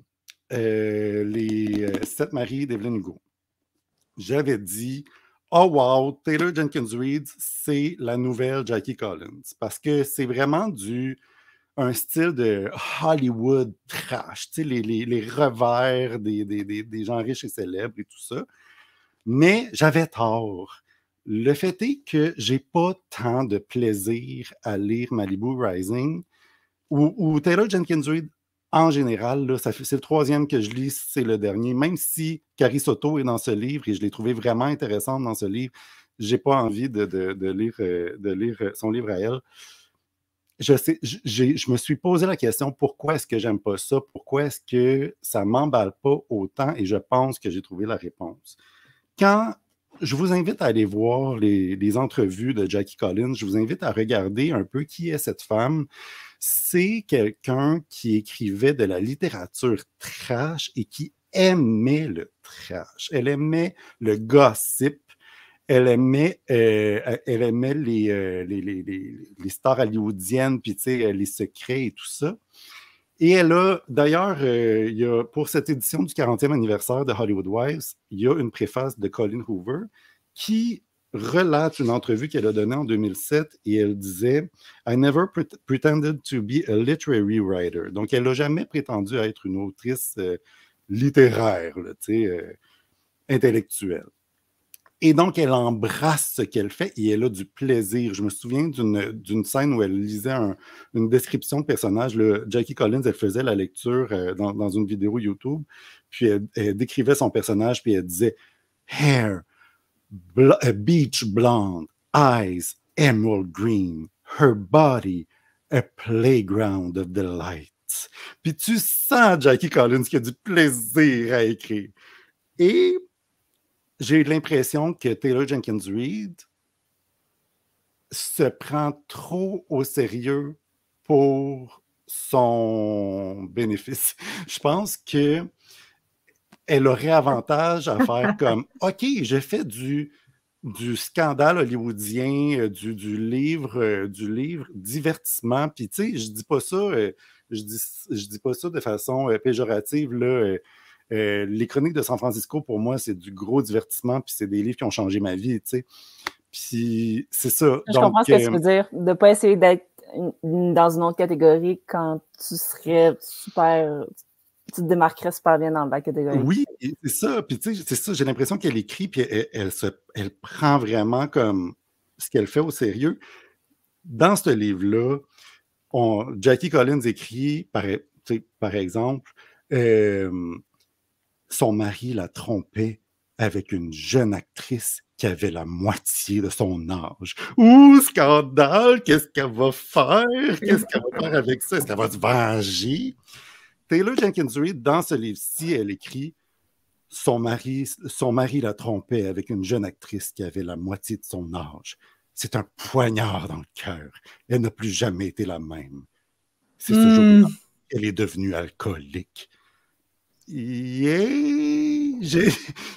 euh, Les euh, Sept maris d'Evelyn Hugo, j'avais dit Oh wow, Taylor Jenkins Reid, c'est la nouvelle Jackie Collins. Parce que c'est vraiment du style de Hollywood trash, sais, les, les, revers des, gens riches et célèbres et tout ça. Mais j'avais tort. Le fait est que j'ai pas tant de plaisir à lire Malibu Rising ou, ou Taylor Jenkins Reid en général, c'est le troisième que je lis, c'est le dernier. Même si Carrie Soto est dans ce livre et je l'ai trouvé vraiment intéressante dans ce livre, j'ai pas envie de, lire, lire euh, son livre à elle. Je, me suis posé la question pourquoi est-ce que j'aime pas ça? Pourquoi est-ce que ça m'emballe pas autant? Et je pense que j'ai trouvé la réponse. Quand je vous invite à aller voir les, les, entrevues de Jackie Collins, je vous invite à regarder un peu qui est cette femme c'est quelqu'un qui écrivait de la littérature trash et qui aimait le trash. Elle aimait le gossip. Elle aimait, euh, elle aimait les, euh, les, les, les, hollywoodiennes, puis les secrets et tout ça. Et elle a, d'ailleurs, euh, pour cette édition du 40e anniversaire de Hollywood Wives, il y a une préface de Colin Hoover qui relate une entrevue qu'elle a donnée en 2007 et elle disait I never pretended to be a literary writer. Donc, elle n'a jamais prétendu être une autrice euh, littéraire, là, euh, intellectuelle. Et donc, elle embrasse ce qu'elle fait et elle a du plaisir. Je me souviens d'une scène où elle lisait une description de personnage. Le, Jackie Collins, elle faisait la lecture euh, dans, une vidéo YouTube, puis elle, décrivait son personnage, puis elle disait Hair, beach blonde, eyes, emerald green, her body, a playground of delight. Puis tu sens Jackie Collins qui a du plaisir à écrire. Et j'ai l'impression que Taylor Jenkins Reid se prend trop au sérieux pour son bénéfice. Je pense que elle aurait avantage à faire (laughs) comme OK, j'ai fait du, du scandale hollywoodien, euh, du, du livre, euh, du livre divertissement. Puis tu sais, je dis pas ça, euh, je dis, je dis pas ça de façon péjorative là. Euh, les chroniques de San Francisco, pour moi, c'est du gros divertissement, puis c'est des livres qui ont changé ma vie, tu sais. Puis c'est ça. Je comprends ce que tu veux dire, de ne pas essayer d'être dans une autre catégorie quand tu serais super, tu te démarquerais super bien dans la catégorie. Oui, c'est ça. Puis tu sais, c'est ça, j'ai l'impression qu'elle écrit, puis elle, se, elle prend vraiment comme ce qu'elle fait au sérieux. Dans ce livre-là, Jackie Collins écrit, par, exemple, euh, son mari la trompait avec une jeune actrice qui avait la moitié de son âge. Ouh, scandale! Qu'est-ce qu'elle va faire? Qu'est-ce qu'elle va faire avec ça? Est-ce qu'elle va se venger? Taylor Jenkins Reid, dans ce livre-ci, elle écrit son mari, son mari la trompait avec une jeune actrice qui avait la moitié de son âge. C'est un poignard dans le cœur. Elle n'a plus jamais été la même. C'est ce hmm. jour-là qu'elle est devenue alcoolique yeah, (laughs) je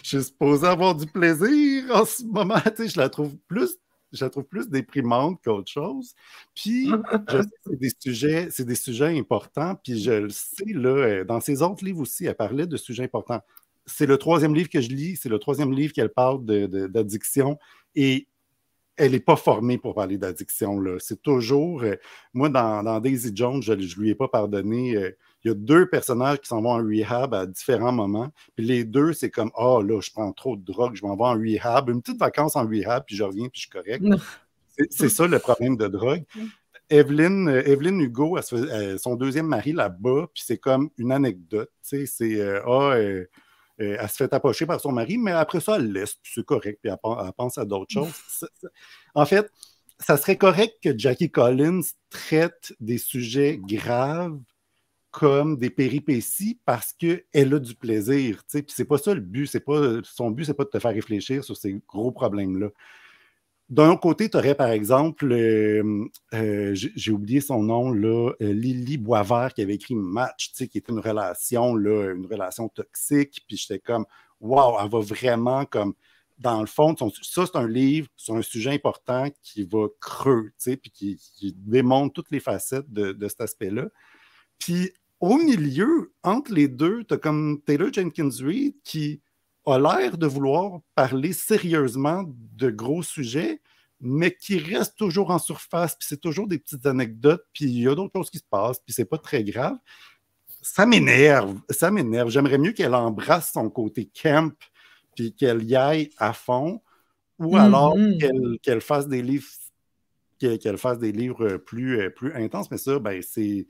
suis supposé avoir du plaisir en ce moment. je la trouve plus je la trouve plus déprimante qu'autre chose. Puis, (laughs) je sais c'est des sujets, c'est des sujets importants. Puis, je le sais, là, euh, dans ses autres livres aussi, elle parlait de sujets importants. C'est le troisième livre que je lis, c'est le troisième livre qu'elle parle d'addiction. et elle n'est pas formée pour parler d'addiction. C'est toujours. Euh, moi, dans, Daisy Jones, je ne lui ai pas pardonné. Euh, il y a deux personnages qui s'en vont en rehab à différents moments. Puis les deux, c'est comme Ah, oh, là, je prends trop de drogue, je m'en vais en rehab. Une petite vacance en rehab, puis je reviens, puis je suis correct. C'est ça le problème de drogue. Evelyne, euh, Evelyne Hugo, son deuxième mari là-bas, puis c'est comme une anecdote. C'est Ah, euh, elle se fait approcher par son mari, mais après ça, elle laisse, puis c'est correct, puis elle, pense à d'autres choses. En fait, ça serait correct que Jackie Collins traite des sujets graves comme des péripéties parce qu'elle a du plaisir. Puis c'est pas ça le but. C'est pas, son but, c'est pas de te faire réfléchir sur ces gros problèmes-là. D'un côté, tu aurais par exemple, euh, euh, j'ai oublié son nom, là, euh, Lily Boisvert qui avait écrit Match, qui était une relation, là, une relation toxique. Puis j'étais comme, waouh, elle va vraiment comme, dans le fond, ça c'est un livre sur un sujet important qui va creux, puis qui, démontre toutes les facettes de, de cet aspect-là. Puis au milieu, entre les deux, tu as comme Taylor Jenkins Reid qui a l'air de vouloir parler sérieusement de gros sujets, mais qui reste toujours en surface, puis c'est toujours des petites anecdotes, puis il y a d'autres choses qui se passent, puis c'est pas très grave. Ça m'énerve, ça m'énerve. J'aimerais mieux qu'elle embrasse son côté camp, puis qu'elle y aille à fond, ou alors mm-hmm. qu'elle fasse des livres qu'elle fasse des livres plus, plus intenses, mais ça, ben, c'est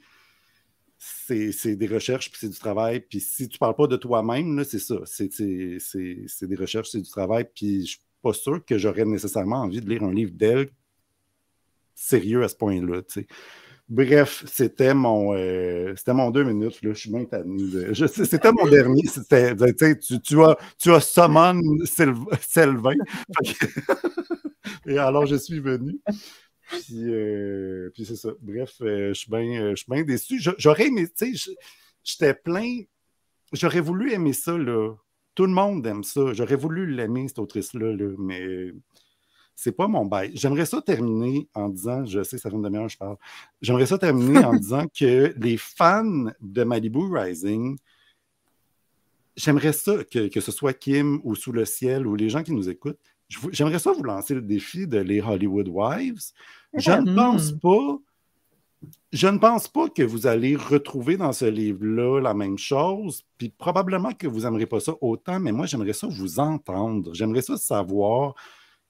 c'est des recherches, puis c'est du travail. Puis si tu ne parles pas de toi-même, c'est ça. C'est des recherches, c'est du travail. Puis je ne suis pas sûr que j'aurais nécessairement envie de lire un livre d'elle sérieux à ce point-là. Bref, c'était mon, euh, c'était mon deux minutes. Là. Je suis bien tanné. C'était mon dernier. (laughs) Tu, tu, as, tu as summon Sylvain. (laughs) (laughs) Et alors, je suis venu. Euh, puis, c'est ça. Bref, euh, je suis bien déçu. J'aurais aimé, tu sais, j'étais plein. J'aurais voulu aimer ça, là. Tout le monde aime ça. J'aurais voulu l'aimer, cette autrice-là, là, mais c'est pas mon bail. J'aimerais ça terminer en disant, je sais, ça fait une demi-heure, je parle. J'aimerais ça terminer en (laughs) disant que les fans de Malibu Rising, j'aimerais ça que, que, ce soit Kim ou Sous le ciel ou les gens qui nous écoutent, j'aimerais ça vous lancer le défi de les Hollywood Wives. Je ne pense hmm. pas je ne pense pas que vous allez retrouver dans ce livre-là la même chose, puis probablement que vous n'aimerez pas ça autant, mais moi, j'aimerais ça vous entendre. J'aimerais ça savoir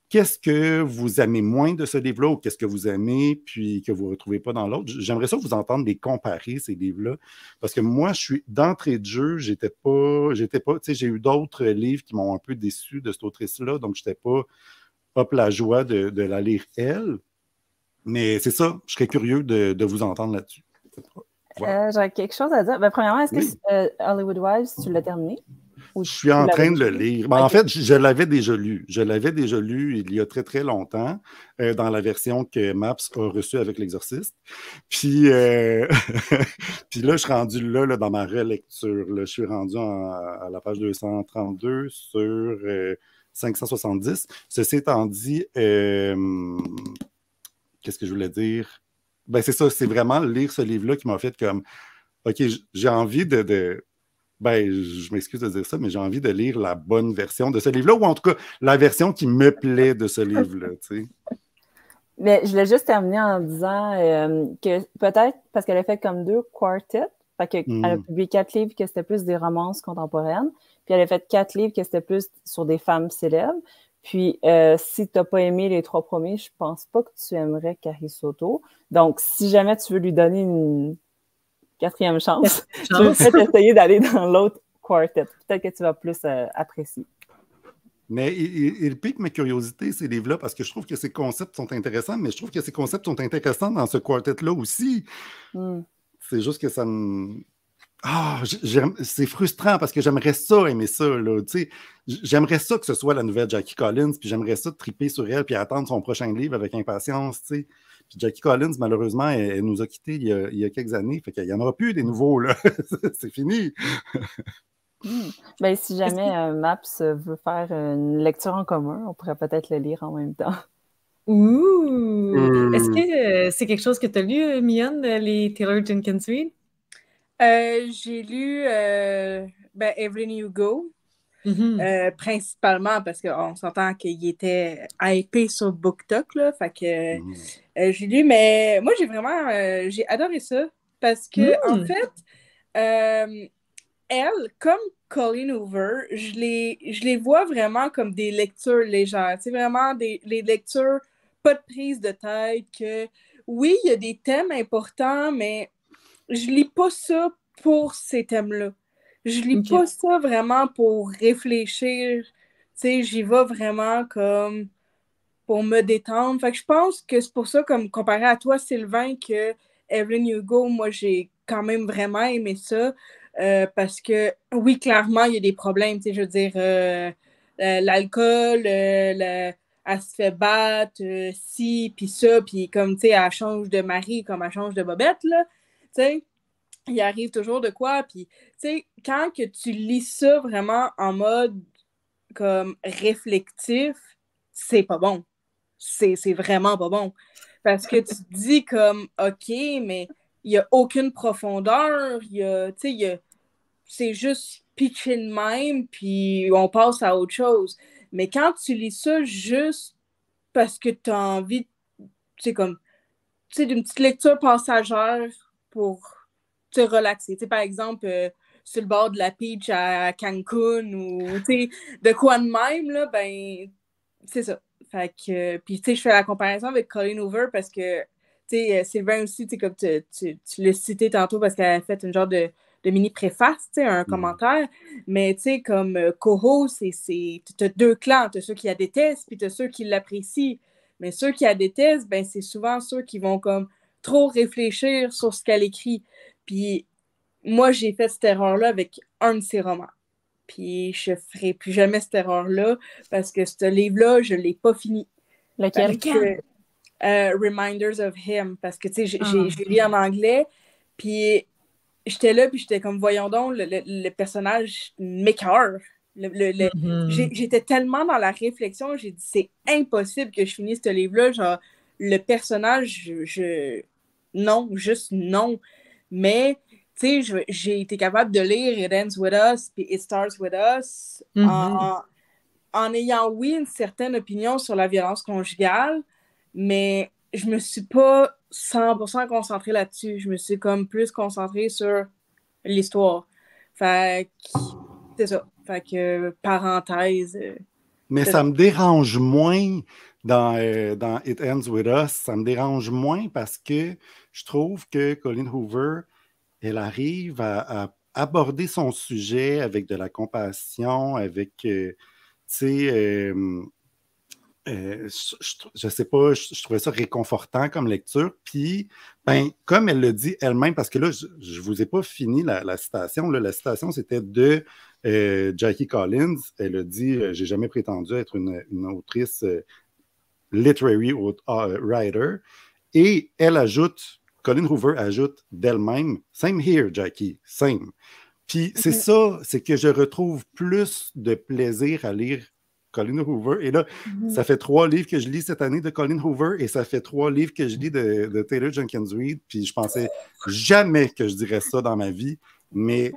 qu'est-ce que vous aimez moins de ce livre-là ou qu'est-ce que vous aimez, puis que vous ne retrouvez pas dans l'autre? J'aimerais ça vous entendre les comparer, ces livres-là, parce que moi, je suis d'entrée de jeu, j'étais pas, j'étais pas, tu sais, j'ai eu d'autres livres qui m'ont un peu déçu de cette autrice-là, donc je n'étais pas, hop, la joie de, de la lire elle. Mais c'est ça, je serais curieux de, vous entendre là-dessus. Euh, J'ai quelque chose à dire. Ben, premièrement, est-ce que euh, Hollywood Wives, tu l'as terminé? Je suis en train de le lire. Ben, en fait, je, l'avais déjà lu. Je l'avais déjà lu il y a très, très longtemps, euh, dans la version que Maps a reçue avec l'exorciste. Puis, (laughs) Puis là, je suis rendu là, dans ma relecture. Je suis rendu à la page 232 sur 570. Ceci étant dit, qu'est-ce que je voulais dire? Ben, c'est ça, c'est vraiment lire ce livre-là qui m'a fait comme, OK, j'ai envie de, ben, je m'excuse de dire ça, mais j'ai envie de lire la bonne version de ce livre-là, ou en tout cas, la version qui me plaît de ce livre-là, tu sais. Mais je l'ai juste terminé en disant euh, que peut-être parce qu'elle a fait comme deux quartets, fait que elle a hmm. publié quatre livres que c'était plus des romances contemporaines, puis elle a fait quatre livres que c'était plus sur des femmes célèbres. Puis, euh, si tu n'as pas aimé les trois premiers, je pense pas que tu aimerais Carrie Soto. Donc, si jamais tu veux lui donner une quatrième chance, (laughs) je vais peut-être essayer d'aller dans l'autre quartet. Peut-être que tu vas plus euh, apprécier. Mais il, pique ma curiosité, ces livres-là, parce que je trouve que ces concepts sont intéressants, mais je trouve que ces concepts sont intéressants dans ce quartet-là aussi. Hmm. C'est juste que ça me ah, c'est frustrant parce que j'aimerais ça aimer ça. J'aimerais ça que ce soit la nouvelle Jackie Collins, puis j'aimerais ça triper sur elle, puis attendre son prochain livre avec impatience. Puis Jackie Collins, malheureusement, elle, nous a quittés il y a, quelques années. Fait qu'il n'y en aura plus des nouveaux. là. (laughs) c'est fini. Hmm. Ben, si jamais euh, Maps veut faire une lecture en commun, on pourrait peut-être le lire en même temps. Ouh! Est-ce hmm. que euh, c'est quelque chose que tu as lu, euh, Mian, les Taylor Jenkins Reid? Euh, j'ai lu euh, ben, Evelyn Hugo, mm-hmm. euh, principalement parce qu'on s'entend qu'il était hypé sur BookTok, là, fait que mm-hmm. j'ai lu, mais moi j'ai vraiment, j'ai adoré ça parce que, en mm. fait, elle, comme Colleen Hoover, je les, je les vois vraiment comme des lectures légères, c'est vraiment des les lectures, pas de prise de tête, que oui, il y a des thèmes importants, mais je lis pas ça pour ces thèmes-là. Je lis pas ça vraiment pour réfléchir. Tu sais, j'y vais vraiment comme pour me détendre. Fait que je pense que c'est pour ça, comme comparé à toi, Sylvain, que Evelyn Hugo, moi, j'ai quand même vraiment aimé ça. Euh, parce que, oui, clairement, il y a des problèmes. Tu sais, je veux dire, euh, euh, l'alcool, elle se fait battre, ci, puis ça, puis comme, tu sais, elle change de mari comme elle change de bobette, là sais, il arrive toujours de quoi. Puis, tu sais, quand que tu lis ça vraiment en mode comme réflectif, c'est pas bon. C'est vraiment pas bon. Parce que tu te dis comme, OK, mais il n'y a aucune profondeur, il y a, tu sais, c'est juste pitché de même, puis on passe à autre chose. Mais quand tu lis ça juste parce que tu as envie, tu comme, tu sais, d'une petite lecture passagère pour te relaxer. par exemple, euh, sur le bord de la beach à Cancun ou de quoi de même, là, ben, c'est ça. Fait que, puis, tu sais, je fais la comparaison avec Colleen Hoover parce que, tu sais, euh, Sylvain aussi, tu comme tu, tu, l'as cité tantôt parce qu'elle a fait une genre de, mini préface, tu sais, un mm. commentaire. Mais, tu sais, comme euh, Coho, c'est, tu as deux clans. Tu as ceux qui la détestent, puis tu as ceux qui l'apprécient. Mais ceux qui la détestent, ben, c'est souvent ceux qui vont comme trop réfléchir sur ce qu'elle écrit. Puis moi, j'ai fait cette erreur-là avec un de ses romans. Puis je ferai plus jamais cette erreur-là parce que ce livre-là, je ne l'ai pas fini. Lequel? Euh, Reminders of Him. Parce que, tu sais, j'ai ah. lu en anglais. Puis j'étais là, puis j'étais comme, voyons donc, le, personnage m'écœure. Mm-hmm. J'étais tellement dans la réflexion, j'ai dit, c'est impossible que je finisse ce livre-là. Genre, le personnage, je, non, juste non. Mais, tu sais, j'ai été capable de lire It Ends With Us puis It Starts With Us en, en ayant, oui, une certaine opinion sur la violence conjugale, mais je me suis pas 100% concentrée là-dessus. Je me suis comme plus concentrée sur l'histoire. Fait que, c'est ça. Fait que, parenthèse. Euh, mais ça me dérange moins dans, euh, dans It Ends With Us. Ça me dérange moins parce que je trouve que Colleen Hoover, elle arrive à, aborder son sujet avec de la compassion, avec, euh, tu sais, euh, je, ne sais pas, je, trouvais ça réconfortant comme lecture. Puis, ben, comme elle le dit elle-même, parce que là, je ne vous ai pas fini la, citation. la citation, c'était de Jackie Collins. Elle a dit euh, J'ai jamais prétendu être une, autrice literary writer. Et elle ajoute, Colin Hoover ajoute d'elle-même Same here, Jackie, same. Puis c'est mm-hmm. ça, c'est que je retrouve plus de plaisir à lire Colin Hoover. Et là, mhm. ça fait trois livres que je lis cette année de Colin Hoover et ça fait trois livres que je lis de, Taylor Jenkins Reid. Puis je pensais jamais que je dirais ça dans ma vie, mais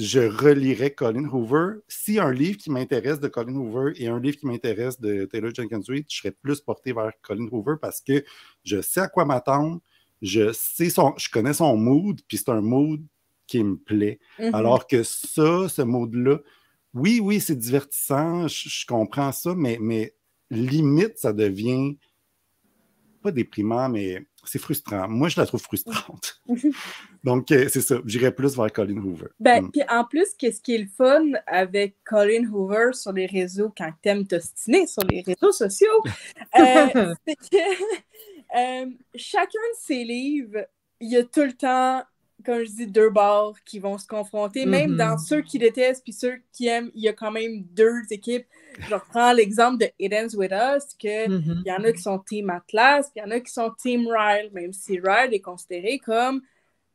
je relirais Colin Hoover. Si un livre qui m'intéresse de Colin Hoover et un livre qui m'intéresse de Taylor Jenkins Reid, je serais plus porté vers Colin Hoover parce que je sais à quoi m'attendre, je sais son, je connais son mood, puis c'est un mood qui me plaît. Mhm. Alors que ça, ce mood-là, oui, oui, c'est divertissant, je, comprends ça, mais, mais limite, ça devient pas déprimant, mais c'est frustrant. Moi, je la trouve frustrante. (laughs) Donc, euh, c'est ça. J'irais plus vers Colin Hoover. Ben, mm. puis en plus, qu'est-ce qui est le fun avec Colin Hoover sur les réseaux quand t'aimes t'ostiner sur les réseaux sociaux, (laughs) euh, c'est que (laughs) euh, chacun de ses livres, il y a tout le temps comme je dis, deux bords qui vont se confronter. Même dans mm-hmm. ceux qui détestent puis ceux qui aiment, il y a quand même deux équipes. Je reprends l'exemple de It Ends With Us, que mm-hmm. il y en a qui sont Team Atlas, il y en a qui sont Team Ryle, même si Ryle est considéré comme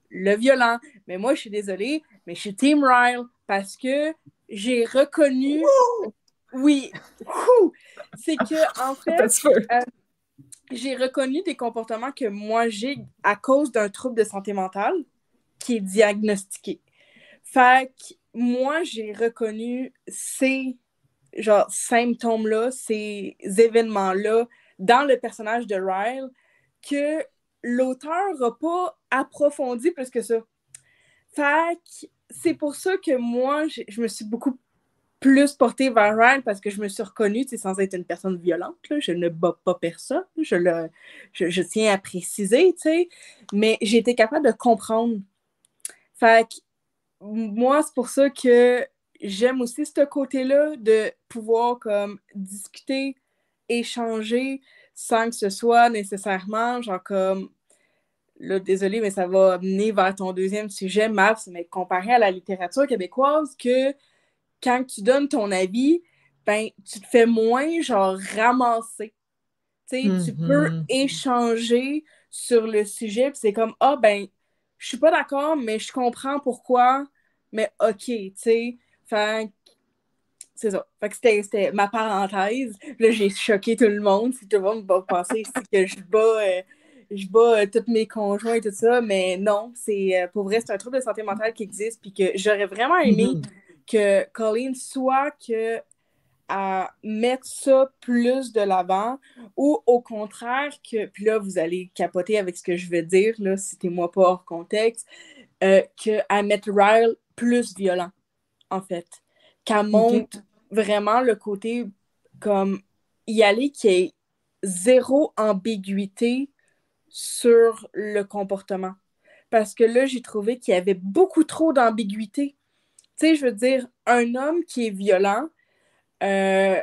le violent. Mais moi, je suis désolée, mais je suis Team Ryle parce que j'ai reconnu... Oui, c'est que, en (laughs) fait... Euh, j'ai reconnu des comportements que moi j'ai à cause d'un trouble de santé mentale qui est diagnostiqué. Fait que moi, j'ai reconnu ces symptômes-là, ces événements-là dans le personnage de Ryle que l'auteur n'a pas approfondi plus que ça. Fait que c'est pour ça que moi, je me suis beaucoup plus portée vers Ryle parce que je me suis reconnue, sans être une personne violente, je ne bats pas personne, je, le, je, tiens à préciser, tu sais, mais j'ai été capable de comprendre fait que moi, c'est pour ça que j'aime aussi ce côté-là de pouvoir comme discuter, échanger sans que ce soit nécessairement genre comme là, désolé, mais ça va amener vers ton deuxième sujet, Maps, mais comparé à la littérature québécoise, que quand tu donnes ton avis, ben, tu te fais moins genre ramasser. Tu sais, tu peux mm-hmm. échanger sur le sujet, puis c'est comme, ah, ben, je suis pas d'accord, mais je comprends pourquoi, mais OK, tu sais. Fait c'est ça. Fait que c'était ma parenthèse. Là, j'ai choqué tout le monde. Si tout le monde va penser que je bats, euh, je bats euh, tous mes conjoints et tout ça, mais non, c'est euh, pour vrai, c'est un trouble de santé mentale qui existe, puis que j'aurais vraiment aimé mm-hmm. que Colleen soit que à mettre ça plus de l'avant ou au contraire que, puis là, vous allez capoter avec ce que je vais dire, là, citez-moi pas hors contexte, euh, qu'à mettre Ryle plus violent, en fait. Qu'elle monte vraiment le côté comme y aller qui est zéro ambiguïté sur le comportement. Parce que là, j'ai trouvé qu'il y avait beaucoup trop d'ambiguïté. Tu sais, je veux dire, un homme qui est violent, euh,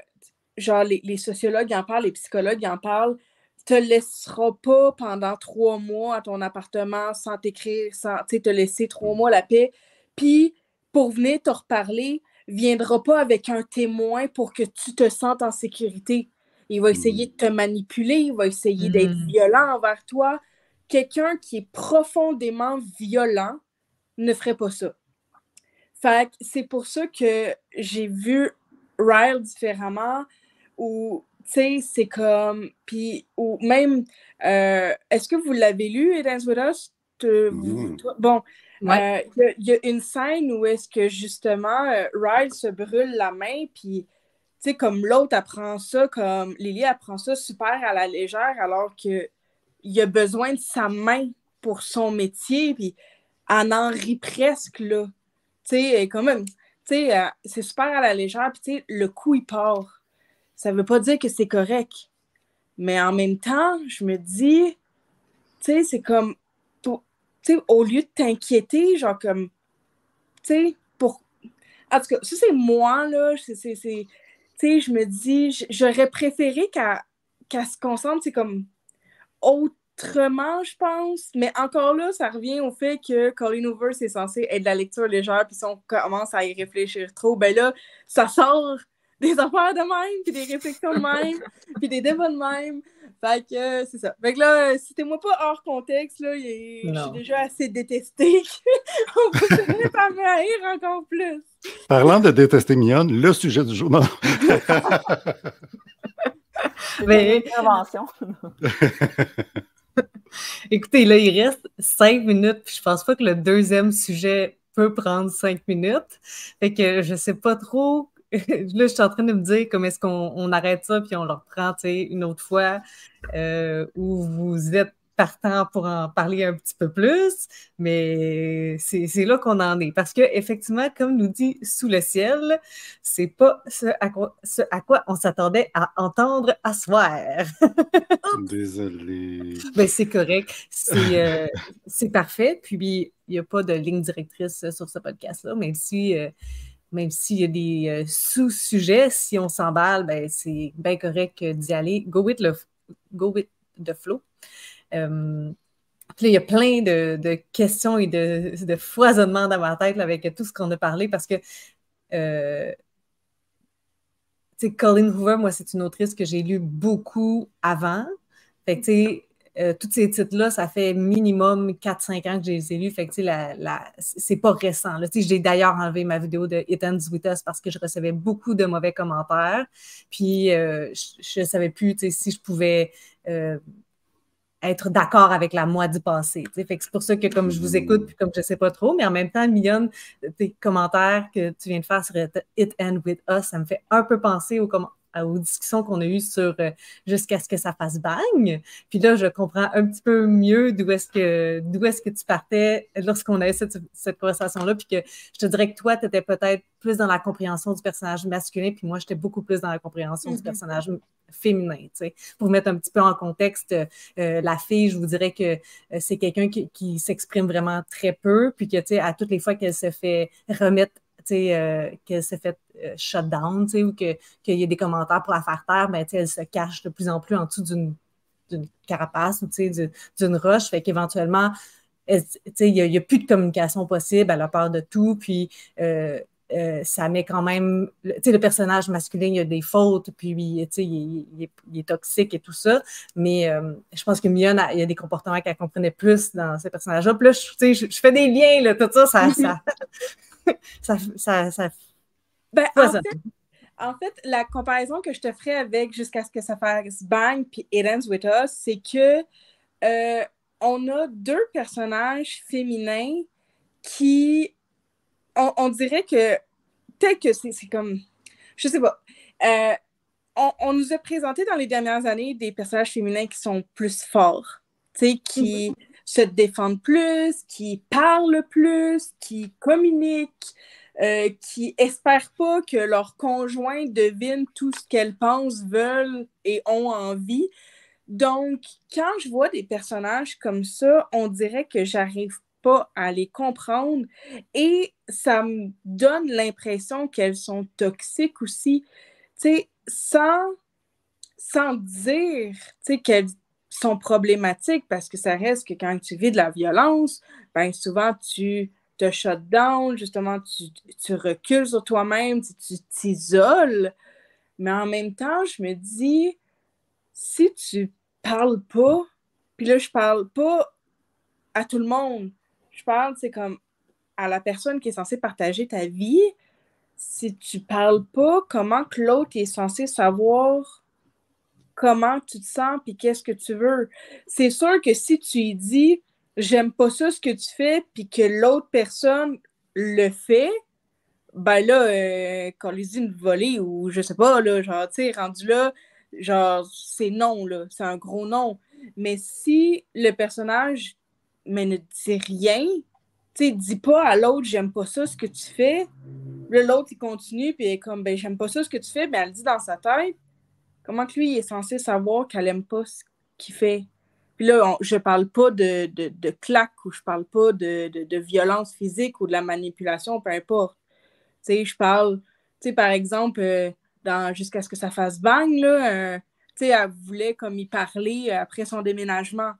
genre, les, sociologues en parlent, les psychologues en parlent, te laissera pas pendant trois mois à ton appartement sans t'écrire, sans te laisser trois mois la paix. Puis, pour venir te reparler, viendra pas avec un témoin pour que tu te sentes en sécurité. Il va essayer de te manipuler, il va essayer d'être mm. violent envers toi. Quelqu'un qui est profondément violent ne ferait pas ça. Fait c'est pour ça que j'ai vu Ryle différemment ou tu sais, c'est comme. Puis, ou même, euh, est-ce que vous l'avez lu, It With Us? Mm. Bon, euh, il y, a une scène où est-ce que justement, euh, Ryle se brûle la main, puis sais, comme l'autre apprend ça, comme Lily apprend ça super à la légère, alors qu'il a besoin de sa main pour son métier, puis elle en rit presque, là. Tu sais, quand même, euh, c'est super à la légère, puis tu sais, le coup, il part. Ça veut pas dire que c'est correct. Mais en même temps, je me dis, tu sais, c'est comme, tu sais, au lieu de t'inquiéter, genre comme, tu sais, pour... En tout cas, ça, c'est moi, là, c'est, tu sais, je me dis, j'aurais préféré qu'elle se concentre, c'est comme, autrement, je pense. Mais encore là, ça revient au fait que Colin Hoover, c'est censé être de la lecture légère, puis si on commence à y réfléchir trop, ben là, ça sort (laughs) des affaires de même, puis des réflexions de même, (laughs) puis des débats de même. Fait que c'est ça. Fait que là, citez-moi pas hors contexte, là, je suis déjà assez détestée (laughs) qu'on peut finir par me haïr encore plus. Parlant de détester Mignonne, le sujet du jour. Non. Mais... Intervention. (laughs) Écoutez, là, il reste cinq minutes, puis je pense pas que le deuxième sujet peut prendre cinq minutes. Fait que je sais pas trop (laughs) là, je suis en train de me dire comment est-ce qu'on arrête ça, puis on le reprend une autre fois, euh, où vous êtes partant pour en parler un petit peu plus, mais c'est là qu'on en est. Parce que effectivement, comme nous dit Sous le ciel, c'est pas ce à quoi, ce à quoi on s'attendait à entendre à soir. (laughs) Désolé. Ben, c'est correct. Euh, c'est parfait. Puis, il n'y a pas de ligne directrice sur ce podcast-là, même si... Euh, même s'il y a des euh, sous-sujets, si on s'emballe, ben, c'est bien correct d'y aller. Go with, le, go with the flow. Euh, là, il y a plein de, questions et de, de foisonnements dans ma tête avec tout ce qu'on a parlé parce que euh, Colin Hoover, moi, c'est une autrice que j'ai lue beaucoup avant. Fait que, tu euh, tous ces titres-là, ça fait minimum 4-5 ans que je les ai lus. Fait que, c'est pas récent. J'ai d'ailleurs enlevé ma vidéo de It Ends parce que je recevais beaucoup de mauvais commentaires. Puis, euh, je ne savais plus si je pouvais être d'accord avec la moi du passé. Fait que c'est pour ça que, comme je vous écoute, puis comme je ne sais pas trop, mais en même temps, Millionne, tes commentaires que tu viens de faire sur It Ends With Us, ça me fait un peu penser aux aux discussions qu'on a eues sur euh, jusqu'à ce que ça fasse bang. Puis là, je comprends un petit peu mieux d'où est-ce que d'où est-ce que tu partais lorsqu'on a eu cette, cette conversation-là. Puis que je te dirais que toi, tu étais peut-être plus dans la compréhension du personnage masculin, puis moi, j'étais beaucoup plus dans la compréhension du mm-hmm. personnage féminin. Pour mettre un petit peu en contexte, euh, la fille, je vous dirais que euh, c'est quelqu'un qui, qui s'exprime vraiment très peu, puis que, à toutes les fois qu'elle se fait remettre euh, qu'elle s'est fait euh, shut down, ou qu'il y a des commentaires pour la faire taire, ben, elle se cache de plus en plus en dessous d'une carapace ou d'une roche. Fait qu'éventuellement, il n'y a, plus de communication possible, elle a peur de tout, puis euh, ça met quand même, le personnage masculin, il y a des fautes, puis il, est, toxique et tout ça, mais je pense que Mion, il y a des comportements qu'elle comprenait plus dans ces personnages-là. Puis là, je, je, fais des liens, là, tout ça, ça, ça, (laughs) ça, ça, ça... Ben, en, fait, la comparaison que je te ferais avec jusqu'à ce que ça fasse bang puis It Ends With Us, c'est que euh, on a deux personnages féminins qui, on, dirait que, peut-être que c'est comme, je sais pas, euh, on, on, nous a présenté dans les dernières années des personnages féminins qui sont plus forts, qui, mm-hmm se défendent plus, qui parlent plus, qui communiquent, euh, qui espèrent pas que leur conjoint devine tout ce qu'elles pensent, veulent et ont envie. Donc, quand je vois des personnages comme ça, on dirait que j'arrive pas à les comprendre et ça me donne l'impression qu'elles sont toxiques aussi. Tu sais, sans, sans dire qu'elles sont problématiques parce que ça reste que quand tu vis de la violence, ben souvent tu te shut down, justement, tu, tu recules sur toi-même, tu t'isoles. Mais en même temps, je me dis, si tu parles pas, puis là, je parle pas à tout le monde, je parle, c'est comme à la personne qui est censée partager ta vie, si tu parles pas, comment que l'autre est censé savoir comment tu te sens puis qu'est-ce que tu veux? C'est sûr que si tu lui dis j'aime pas ça ce que tu fais puis que l'autre personne le fait, ben là, euh, quand les dit une volée ou je sais pas, là, genre, tu sais, rendu là, genre, c'est non, là, c'est un gros non. Mais si le personnage mais ne dit rien, tu sais, dis pas à l'autre, j'aime pas ça ce que tu fais. l'autre, il continue, puis il est comme, ben, j'aime pas ça ce que tu fais, mais elle dit dans sa tête, comment que lui, il est censé savoir qu'elle aime pas ce qu'il fait? Puis là, je parle pas de, de, de claque ou je parle pas de, de, violence physique ou de la manipulation, peu importe. Tu sais, je parle, tu sais, par exemple, euh, dans Jusqu'à ce que ça fasse bang, là, euh, tu sais, elle voulait comme y parler après son déménagement,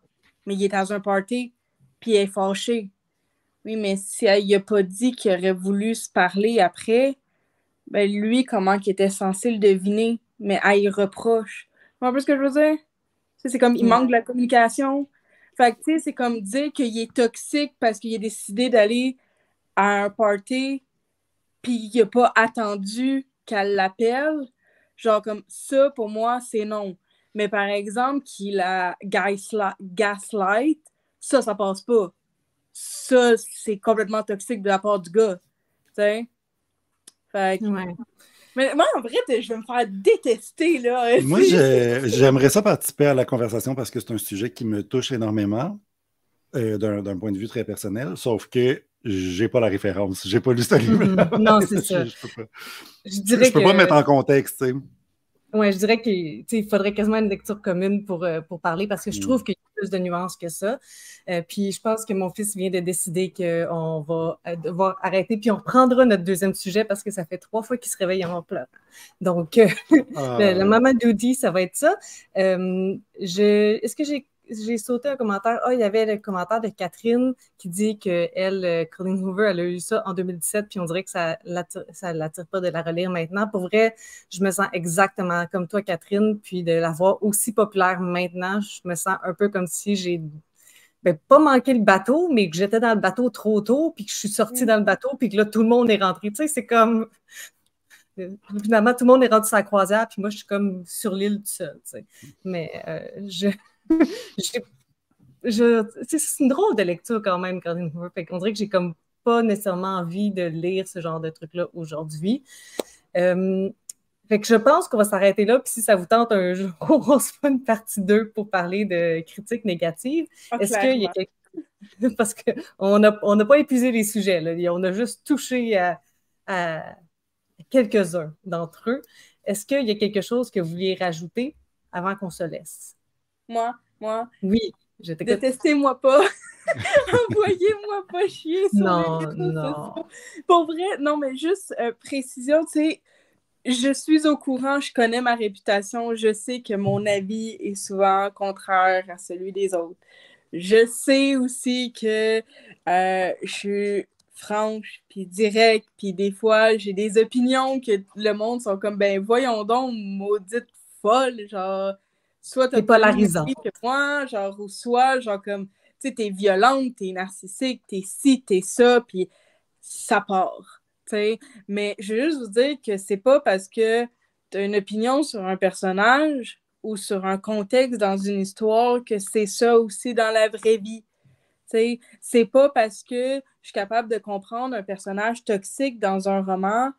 mais il est dans un party, puis elle est fâchée. Oui, mais si elle n'a pas dit qu'il aurait voulu se parler après, ben lui, comment qu'il était censé le deviner, mais elle y reproche. Tu vois ce que je veux dire? C'est comme, il manque de la communication. Fait que, tu sais, c'est comme dire qu'il est toxique parce qu'il a décidé d'aller à un party puis il n'a pas attendu qu'elle l'appelle. Genre, comme ça, pour moi, c'est non. Mais par exemple, qu'il a gaslight, ça, ça passe pas. Ça, c'est complètement toxique de la part du gars. Tu sais? Fait que... Ouais. Mais moi, en vrai, je vais me faire détester, là. Moi, j'aimerais ça participer à la conversation parce que c'est un sujet qui me touche énormément euh, d'un point de vue très personnel, sauf que j'ai pas la référence. J'ai pas lu ce livre. Mm-hmm. non, c'est (laughs) ça. je, peux pas, je, dirais peux pas mettre en contexte, tu sais. Oui, je dirais qu'il faudrait quasiment une lecture commune pour, euh, pour parler parce que je mm. trouve qu'il y a plus de nuances que ça. Euh, puis je pense que mon fils vient de décider qu'on va euh, devoir arrêter, puis on reprendra notre deuxième sujet parce que ça fait trois fois qu'il se réveille en pleurant. Donc, (laughs) ah. le, maman Doody, ça va être ça. Est-ce que j'ai j'ai sauté un commentaire. Ah, il y avait le commentaire de Catherine qui dit que elle, euh, Colleen Hoover, elle a eu ça en 2017, puis on dirait que ça ne l'attire pas de la relire maintenant. Pour vrai, je me sens exactement comme toi, Catherine, puis de la voir aussi populaire maintenant, je me sens un peu comme si j'ai ben, pas manqué le bateau, mais que j'étais dans le bateau trop tôt, puis que je suis sortie mm. dans le bateau, puis que là, tout le monde est rentré. Tu sais, c'est comme. Finalement, tout le monde est rentré sur la croisière, puis moi, je suis comme sur l'île tout seul. Tu sais. Mais euh, je c'est une drôle de lecture quand même, Colin Hoover. On dirait que j'ai comme pas nécessairement envie de lire ce genre de truc-là aujourd'hui. Euh, fait que je pense qu'on va s'arrêter là. Puis si ça vous tente un jour, (laughs) on se fait une partie 2 pour parler de critiques négatives. Est-ce qu'il y a quelque... (laughs) Parce qu'on n'a on pas épuisé les sujets. Là. On a juste touché à, à quelques-uns d'entre eux. Est-ce qu'il y a quelque chose que vous vouliez rajouter avant qu'on se laisse? Moi, moi. Oui, je Détestez-moi pas. (laughs) Envoyez-moi pas chier sur non, non. Pour vrai, non, mais juste euh, précision, tu sais, je suis au courant, je connais ma réputation, je sais que mon avis est souvent contraire à celui des autres. Je sais aussi que euh, je suis franche, puis directe, puis des fois, j'ai des opinions que le monde sont comme, ben voyons donc, maudite folle, genre, soit t'es polarisant que moi, genre, ou soit, genre, comme, tu sais, t'es violente, t'es narcissique, t'es ci, t'es ça, puis ça part, tu sais. Mais je veux juste vous dire que c'est pas parce que t'as une opinion sur un personnage ou sur un contexte dans une histoire que c'est ça aussi dans la vraie vie. C'est pas parce que je suis capable de comprendre un personnage toxique dans un roman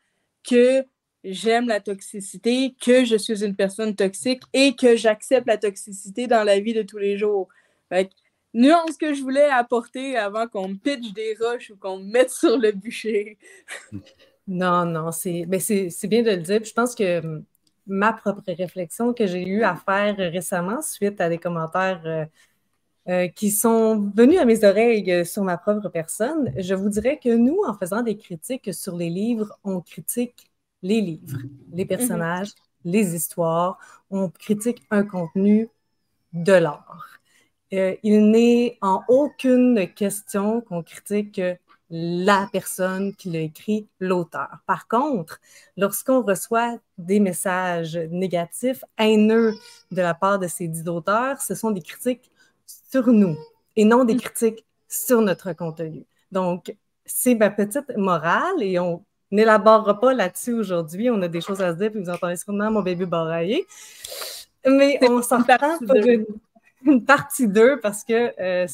que j'aime la toxicité, que je suis une personne toxique et que j'accepte la toxicité dans la vie de tous les jours. Fait nuance que je voulais apporter avant qu'on me pitche des roches ou qu'on me mette sur le bûcher. (laughs) non, non, c'est ben bien de le dire. je pense que hum, ma propre réflexion que j'ai eu à faire récemment suite à des commentaires euh, euh, qui sont venus à mes oreilles sur ma propre personne, je vous dirais que nous, en faisant des critiques sur les livres, on critique les livres, les personnages, les histoires. On critique un contenu de l'art. Euh, il n'est en aucune question qu'on critique la personne qui l'a écrit, l'auteur. Par contre, lorsqu'on reçoit des messages négatifs, haineux de la part de ces dix auteurs, ce sont des critiques sur nous et non des mm. critiques sur notre contenu. Donc, c'est ma petite morale et on n'élaborera pas là-dessus aujourd'hui. On a des choses à se dire, puis vous entendez sûrement mon bébé barailler. Mais on s'en prend pour une, partie 2 parce que euh,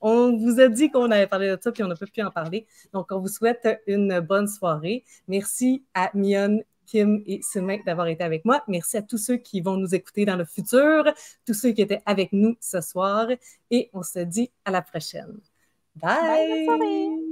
On vous a dit qu'on avait parlé de ça, puis on n'a pas pu en parler. Donc, on vous souhaite une bonne soirée. Merci à Mion, Kim et Sylvain d'avoir été avec moi. Merci à tous ceux qui vont nous écouter dans le futur, tous ceux qui étaient avec nous ce soir. Et on se dit à la prochaine. Bye!